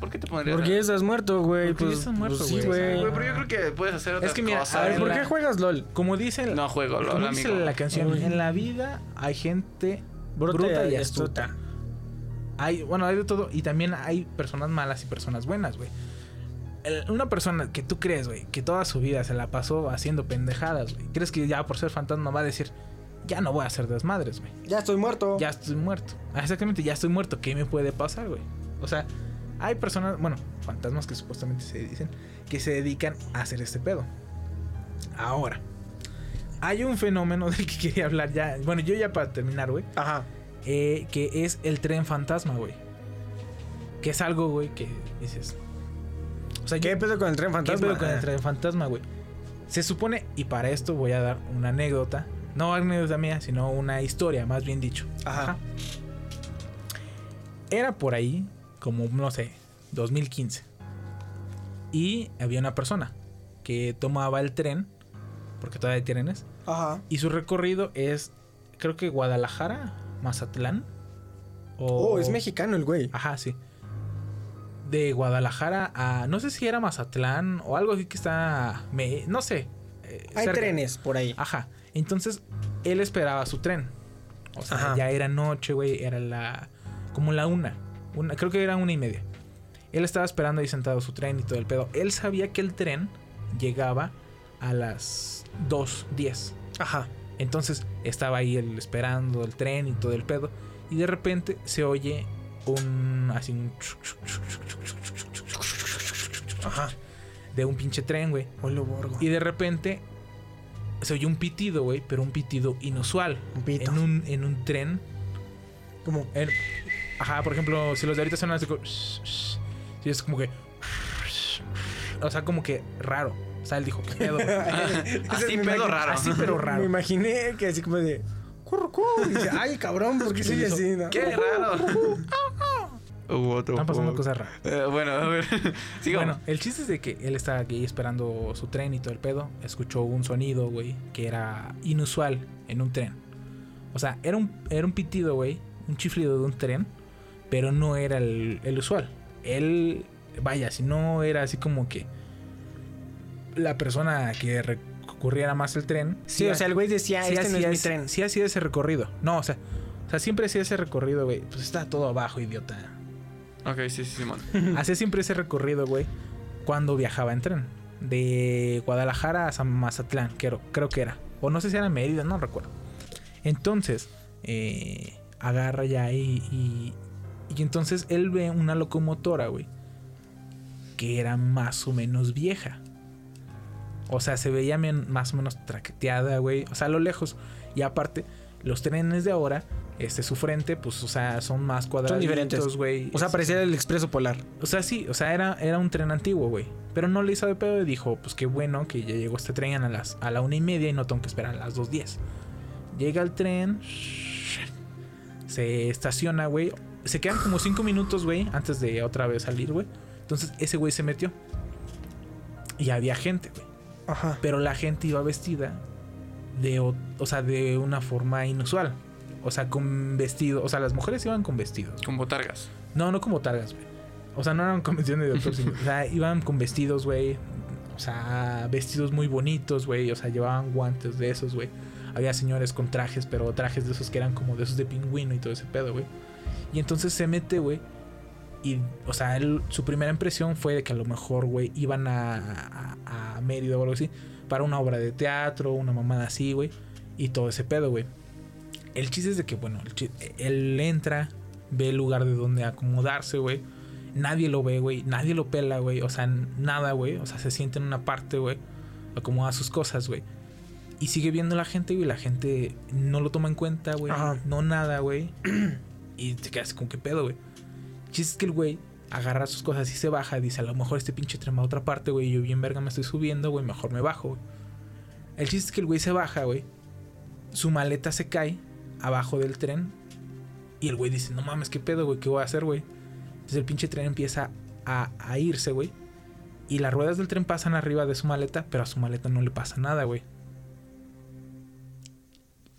¿Por qué te pondrías ¿Por a- qué estás muerto, güey? Porque ya Pues, estás muerto, pues sí, güey. güey. Güey, pero yo creo que puedes hacer otras que mira, cosas. a ver, ¿Por la- qué juegas LOL? Como dice... No juego, LOL, como dice amigo. la canción, Uy. en la vida hay gente Bruta bruta, y y astuta. Hay, bueno, hay de todo. Y también hay personas malas y personas buenas, güey. Una persona que tú crees, güey, que toda su vida se la pasó haciendo pendejadas, güey. ¿Crees que ya por ser fantasma va a decir, ya no voy a hacer desmadres, güey? Ya estoy muerto. Ya estoy muerto. Ah, exactamente, ya estoy muerto. ¿Qué me puede pasar, güey? O sea, hay personas, bueno, fantasmas que supuestamente se dicen que se dedican a hacer este pedo. Ahora, hay un fenómeno del que quería hablar ya. Bueno, yo ya para terminar, güey. Ajá. eh, que es el tren fantasma, güey. Que es algo, güey, que dices. O sea, ¿Qué yo- pedo con el tren ¿Qué fantasma? pedo con el tren fantasma, güey? Se supone, y para esto voy a dar una anécdota. No anécdota mía, sino una historia, más bien dicho. Ajá. Era por ahí, como, no sé, 2015. Y había una persona que tomaba el tren, porque todavía hay trenes, Ajá. y su recorrido es, creo que Guadalajara, Mazatlán. O, Oh, es mexicano el güey. Ajá, sí. De Guadalajara a. No sé si era Mazatlán o algo así que está. me- no sé. eh, Hay cerca. trenes por ahí. Ajá. Entonces, él esperaba su tren. O sea, Ajá. ya era noche, güey. Era la. Como la una. Una. Creo que era una y media. Él estaba esperando ahí sentado su tren y todo el pedo. Él sabía que el tren llegaba a las 2.10. Ajá. Entonces estaba ahí él esperando el tren y todo el pedo. Y de repente se oye un. Así un. Ajá. de un pinche tren, güey. Y de repente se oyó un pitido, güey, pero un pitido inusual. Un pito. En un, en un tren. Como. En- ajá, por ejemplo, si los de ahorita suenan así como... Sí, es como que... O sea, como que raro. O sea, él dijo, ¿qué pedo? güey?" Así, me pedo raro. Así, pero raro. Me imaginé que así como de. Curru, curru. Y dice, ay, cabrón, ¿por qué soy así? no? ¡Qué raro! Hubo otro. Están pasando cosas raras. Eh, bueno, a ver. Bueno, el chiste es de que él estaba aquí esperando su tren y todo el pedo. Escuchó un sonido, güey, que era inusual en un tren. O sea, era un, era un pitido, güey, un chiflido de un tren, pero no era el, el usual. Él, vaya, si no era así como que la persona que recurriera más el tren. Sí, o sea, el güey decía, sí este no es mi tren. Sí hacía ese recorrido. No, o sea, o sea, siempre hacía ese recorrido, güey. Pues está todo abajo, idiota. Ok, sí, sí, Simón. Hacía siempre ese recorrido, güey, cuando viajaba en tren. De Guadalajara a San Mazatlán, creo, creo que era. O no sé si era Mérida, no recuerdo. Entonces, eh, agarra ya y, y, y entonces él ve una locomotora, güey, que era más o menos vieja. O sea, se veía más o menos traqueteada, güey. O sea, a lo lejos. Y aparte, los trenes de ahora, este, su frente, pues, o sea, son más cuadraditos, diferentes. güey. O sea, parecía el expreso polar. O sea, sí, o sea, era, era un tren antiguo, güey. Pero no le hizo de pedo y dijo, pues qué bueno que ya llegó este tren a las a la una y media y no tengo que esperar a las dos diez. Llega el tren, se estaciona, güey. Se quedan como cinco minutos, güey, antes de otra vez salir, güey. Entonces ese güey se metió. Y había gente, güey. Ajá. Pero la gente iba vestida de, o, o sea, de una forma inusual. O sea, con vestido. O sea, las mujeres iban con vestidos. Con botargas. No, no como targas, güey. O sea, no eran convenciones de doctor, sino- o sea, iban con vestidos, güey. O sea, vestidos muy bonitos, güey. O sea, llevaban guantes de esos, güey. Había señores con trajes, pero trajes de esos que eran como de esos de pingüino y todo ese pedo, güey. Y entonces se mete, güey. Y, o sea, él- su primera impresión fue de que a lo mejor, güey, iban a, a, a Mérida o algo así. Para una obra de teatro, una mamada así, güey. Y todo ese pedo, güey. El chiste es de que, bueno, el él entra, ve el lugar de donde acomodarse, güey. Nadie lo ve, güey. Nadie lo pela, güey. O sea, nada, güey. O sea, se siente en una parte, güey. Acomoda sus cosas, güey. Y sigue viendo la gente, güey. La gente no lo toma en cuenta, güey. No nada, güey. Y te quedas con qué pedo, güey. El chiste es que el güey agarra sus cosas y se baja. Dice, a lo mejor este pinche tren va a otra parte, güey. Yo bien verga me estoy subiendo, güey. Mejor me bajo, güey. El chiste es que el güey se baja, güey. Su maleta se cae abajo del tren. Y el güey dice, no mames, qué pedo, güey. ¿Qué voy a hacer, güey? Entonces el pinche tren empieza a, a irse, güey. Y las ruedas del tren pasan arriba de su maleta, pero a su maleta no le pasa nada, güey.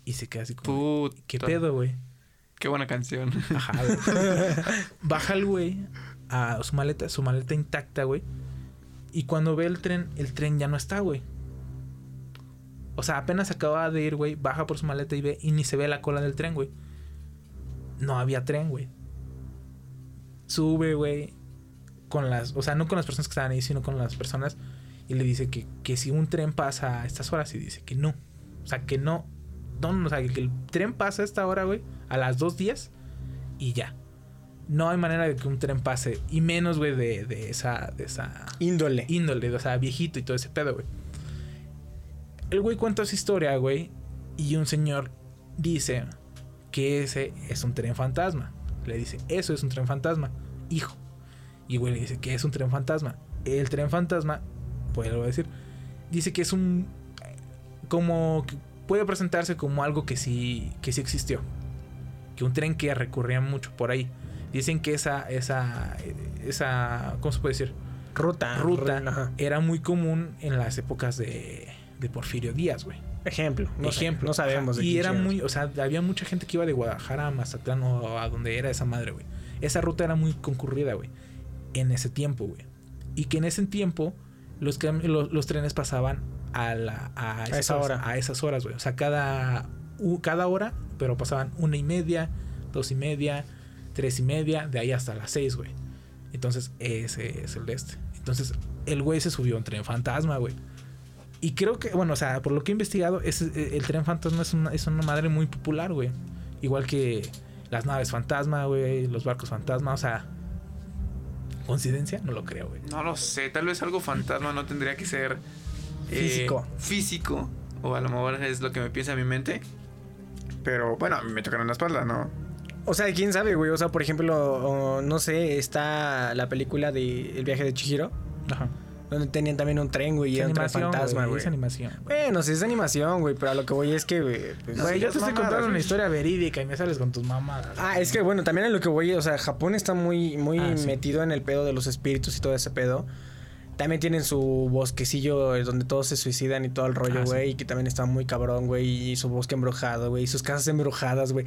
Y se queda así como... Puta. ¿Qué pedo, güey? Qué buena canción. Ajá. Baja el güey a su maleta, su maleta intacta, güey. Y cuando ve el tren, el tren ya no está, güey. O sea, apenas acaba de ir, güey. Baja por su maleta y ve, y ni se ve la cola del tren, güey. No había tren, güey. Sube, güey. Con las, o sea, no con las personas que estaban ahí, sino con las personas. Y le dice que, que si un tren pasa a estas horas, y dice que no. O sea, que. No, no, o sea, que el tren pasa a esta hora, güey. A las dos días y ya. No hay manera de que un tren pase. Y menos, güey, de, de esa. De esa Índole. índole, o sea, viejito y todo ese pedo, güey. El güey cuenta su historia, güey. Y un señor dice que ese es un tren fantasma. Le dice, eso es un tren fantasma, hijo. Y güey le dice que es un tren fantasma. El tren fantasma, pues lo voy a decir, dice que es un. Como. que puede presentarse como algo que sí, que sí existió. Que un tren que recurría mucho por ahí. Dicen que esa. Esa. Esa. ¿Cómo se puede decir? Ruta. ruta Ajá. era muy común en las épocas de, de Porfirio Díaz, güey. Ejemplo. No sé, Ejemplo. no sabemos. De Y era muy, o sea, había mucha gente que iba de Guadalajara a Mazatlán o a donde era esa madre, güey. Esa ruta era muy concurrida, güey. En ese tiempo, güey. Y que en ese tiempo los, los, los trenes pasaban a, la, a, esas esa horas, hora. A esas horas, güey. O sea, cada, cada hora, pero pasaban una y media, dos y media, tres y media, de ahí hasta las seis, güey. Entonces, ese es el de este. Entonces, el güey se subió a un tren fantasma, güey. Y creo que, bueno, o sea, por lo que he investigado, es, eh, el tren fantasma es una, es una madre muy popular, güey. Igual que las naves fantasma, güey, los barcos fantasma, o sea, ¿Coincidencia? No lo creo, güey. No lo sé, tal vez algo fantasma no tendría que ser eh, Físico. Físico. O a lo mejor es lo que me piensa mi mente. Pero bueno, me tocaron la espalda, ¿no? O sea, quién sabe, güey. O sea, por ejemplo, o, no sé, está la película de El viaje de Chihiro. Ajá. Donde tenían también un tren, güey, y un tren fantasma, güey. Es animación. güey. Bueno, sí es animación, güey, pero a lo que voy es que, güey. pues, Güey, yo te estoy contando una historia verídica y me sales con tus mamadas. Ah, es que bueno, también a lo que voy, o sea, Japón está muy, muy Ah, sí. metido en el pedo de los espíritus y todo ese pedo. También tienen su bosquecillo eh, donde todos se suicidan y todo el rollo, Ah, sí. güey, y que también está muy cabrón, güey, y su bosque embrujado, güey, y sus casas embrujadas, güey.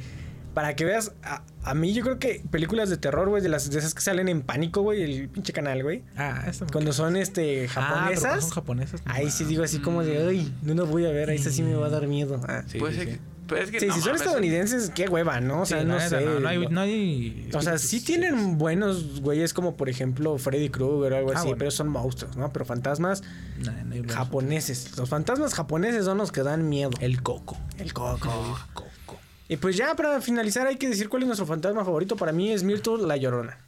Para que veas, a, a mí yo creo que películas de terror, güey, de las de esas que salen en pánico, güey, el pinche canal, güey. Ah, esto me Cuando son este Ah, japonesas, son japonesas. ahí sí digo así como de, ay, no lo voy a ver, ahí sí me va a dar miedo. Ah. Sí, Puede sí, ser sí. que- pero es que Sí, no si son estadounidenses, qué hueva, ¿no? O sea, Sí, no sé. No, no hay, no- no hay O sea, sí tienen buenos güeyes como por ejemplo Freddy Krueger o algo Ah, así, bueno. pero son monstruos, ¿no? Pero fantasmas No, no hay buenos. japoneses. Los fantasmas japoneses son los que dan miedo. El coco. El coco. El coco. Y pues ya para finalizar hay que decir cuál es nuestro fantasma favorito. Para mí es Myrtle la Llorona.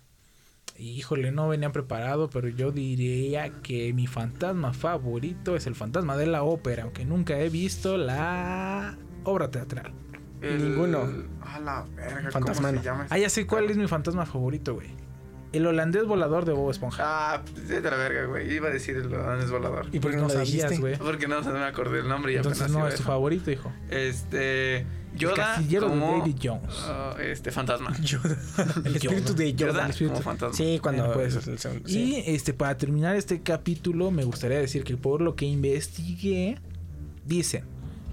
Híjole, no venía preparado, pero yo diría que mi fantasma favorito es el fantasma de la ópera, aunque nunca he visto la obra teatral. el- ninguno. A la verga, Fantasma ¿cómo no. se llama? Ah, ya sé cuál es mi fantasma favorito, güey. El holandés volador de Bob Esponja. Ah, de la verga, güey. Iba a decir el es volador. ¿Y por qué no, no lo sabías, güey. Porque no me acordé el nombre y Entonces apenas no es tu favorito, hijo. Este. El Yoda casillero como, de David Jones. ah, este, fantasma. Yoda. El espíritu de Yoda Yoda. el espíritu. como fantasma. Sí, cuando pues, el- el segundo- Y sí. este, para terminar este capítulo, me gustaría decir que por lo que investigué, dicen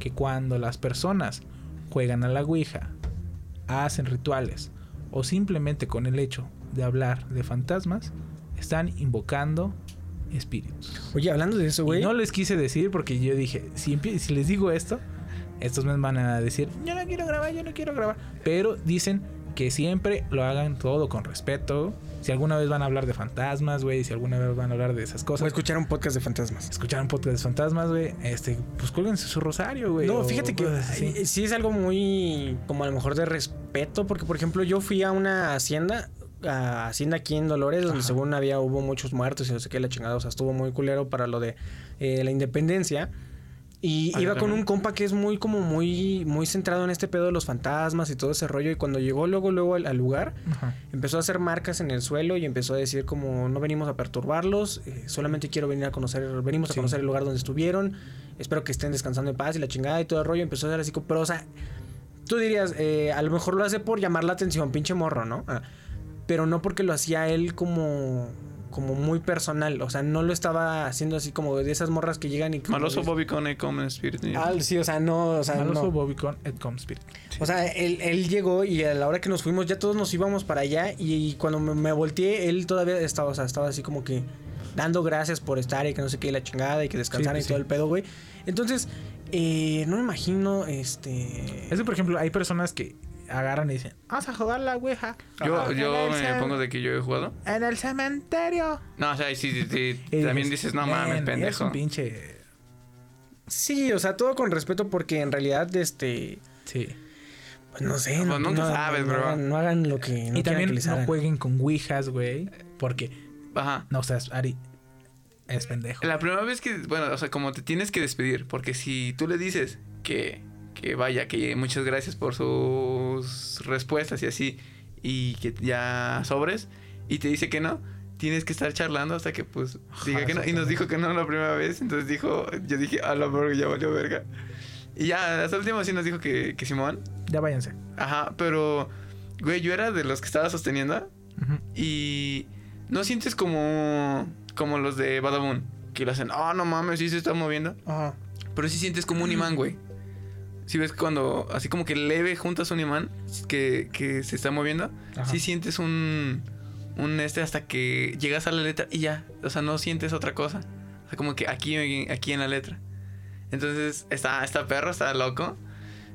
que cuando las personas juegan a la Ouija, hacen rituales o simplemente con el hecho de hablar de fantasmas, están invocando espíritus. Oye, hablando de eso, güey. no les quise decir porque yo dije, si, si les digo esto, estos me van a decir, yo no quiero grabar, yo no quiero grabar. Pero dicen que siempre lo hagan todo con respeto. Si alguna vez van a hablar de fantasmas, güey, si alguna vez van a hablar de esas cosas, escuchar un podcast de fantasmas. escuchar un podcast de fantasmas, güey, este, pues cuélguense su rosario, güey. No, o fíjate que así. eh, sí es algo muy, como a lo mejor de respeto, porque por ejemplo yo fui a una hacienda, a hacienda aquí en Dolores, donde Ajá. según había, hubo muchos muertos y no sé qué, la chingada, o sea, estuvo muy culero para lo de eh, la independencia. Y Ah, iba con un compa que es muy, como muy, muy centrado en este pedo de los fantasmas y todo ese rollo. Y cuando llegó luego, luego al, al lugar, Ajá. empezó a hacer marcas en el suelo y empezó a decir como no venimos a perturbarlos, eh, solamente quiero venir a conocer, venimos a conocer el lugar donde estuvieron, espero que estén descansando en paz y la chingada y todo el rollo empezó a ser así como, pero o sea, tú dirías, eh, a lo mejor lo hace por llamar la atención, pinche morro, ¿no? Ah, pero no porque lo hacía él como como muy personal, o sea, no lo estaba haciendo así como de esas morras que llegan y como Maloso Bobby Cone come espíritu. Ah, sí, o sea, no, o sea, Maloso no. Bobby con Ed Com Spirit. O sea, él, él llegó y a la hora que nos fuimos ya todos nos íbamos para allá y, y cuando me, me volteé él todavía estaba, o sea, estaba así como que dando gracias por estar y que no sé qué y la chingada y que descansaran Sí, y sí. todo el pedo, güey. Entonces, eh, no me imagino, este... Es que, por ejemplo, hay personas que agarran y dicen, vamos a jugar la Ouija. Yo, yo me cem- pongo de que yo he jugado. En el cementerio. No, o sea, sí, sí, sí, Y también dices, no mames, "Men, Es pendejo. un pinche. Sí, o sea, todo con respeto porque en realidad, este... Sí. Pues no sé, Pues no, nunca no- sabes, no bro. hagan, no hagan lo que no y también que les no jueguen con Ouijas, güey. Porque, Ajá. no, o sea, Ari es pendejo. La primera vez que, bueno, o sea, como te tienes que despedir, porque si tú le dices que, que vaya, que muchas gracias por sus respuestas y así, y que ya sobres, y te dice que no, tienes que estar charlando hasta que pues diga que no. Y nos dijo que no la primera vez, entonces dijo, yo dije, a la verga, ya valió verga. Y ya, hasta el último sí nos dijo que, que Simón. Ya váyanse. Ajá, pero, güey, yo era de los que estaba sosteniendo y no sientes como, como los de Badabun, que lo hacen, oh, no mames, sí se está moviendo. Ajá. Pero sí sientes como un imán, güey. Si ves cuando, así como que leve juntas un imán que, que se está moviendo, sí sientes un, un este hasta que llegas a la letra y ya. O sea, no sientes otra cosa. O sea, como que aquí, aquí en la letra. Entonces, está, está perro, está loco.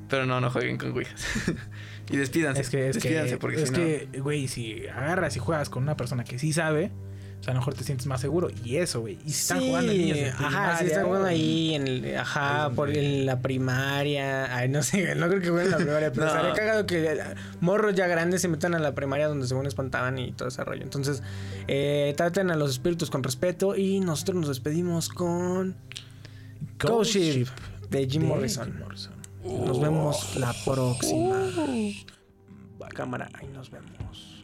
Pero no, no jueguen con ouijas. y despídanse. Es que, es despídanse que, porque es si no- que, güey, si agarras y juegas con una persona que sí sabe, O sea, a lo mejor te sientes más seguro. Y eso, güey. Y si están Sí, jugando niños en ajá, si primaria, están jugando ahí en el, ajá, por en la primaria, ay, no sé, no creo que jueguen en la primaria, pero No. estaría cagado que eh, morros ya grandes se metan a la primaria donde según espantaban y todo ese rollo. Entonces, eh, traten a los espíritus con respeto y nosotros nos despedimos con Ghost Ship de Jim de Morrison. Jim Morrison. Nos vemos la próxima. Cámara, ahí nos vemos.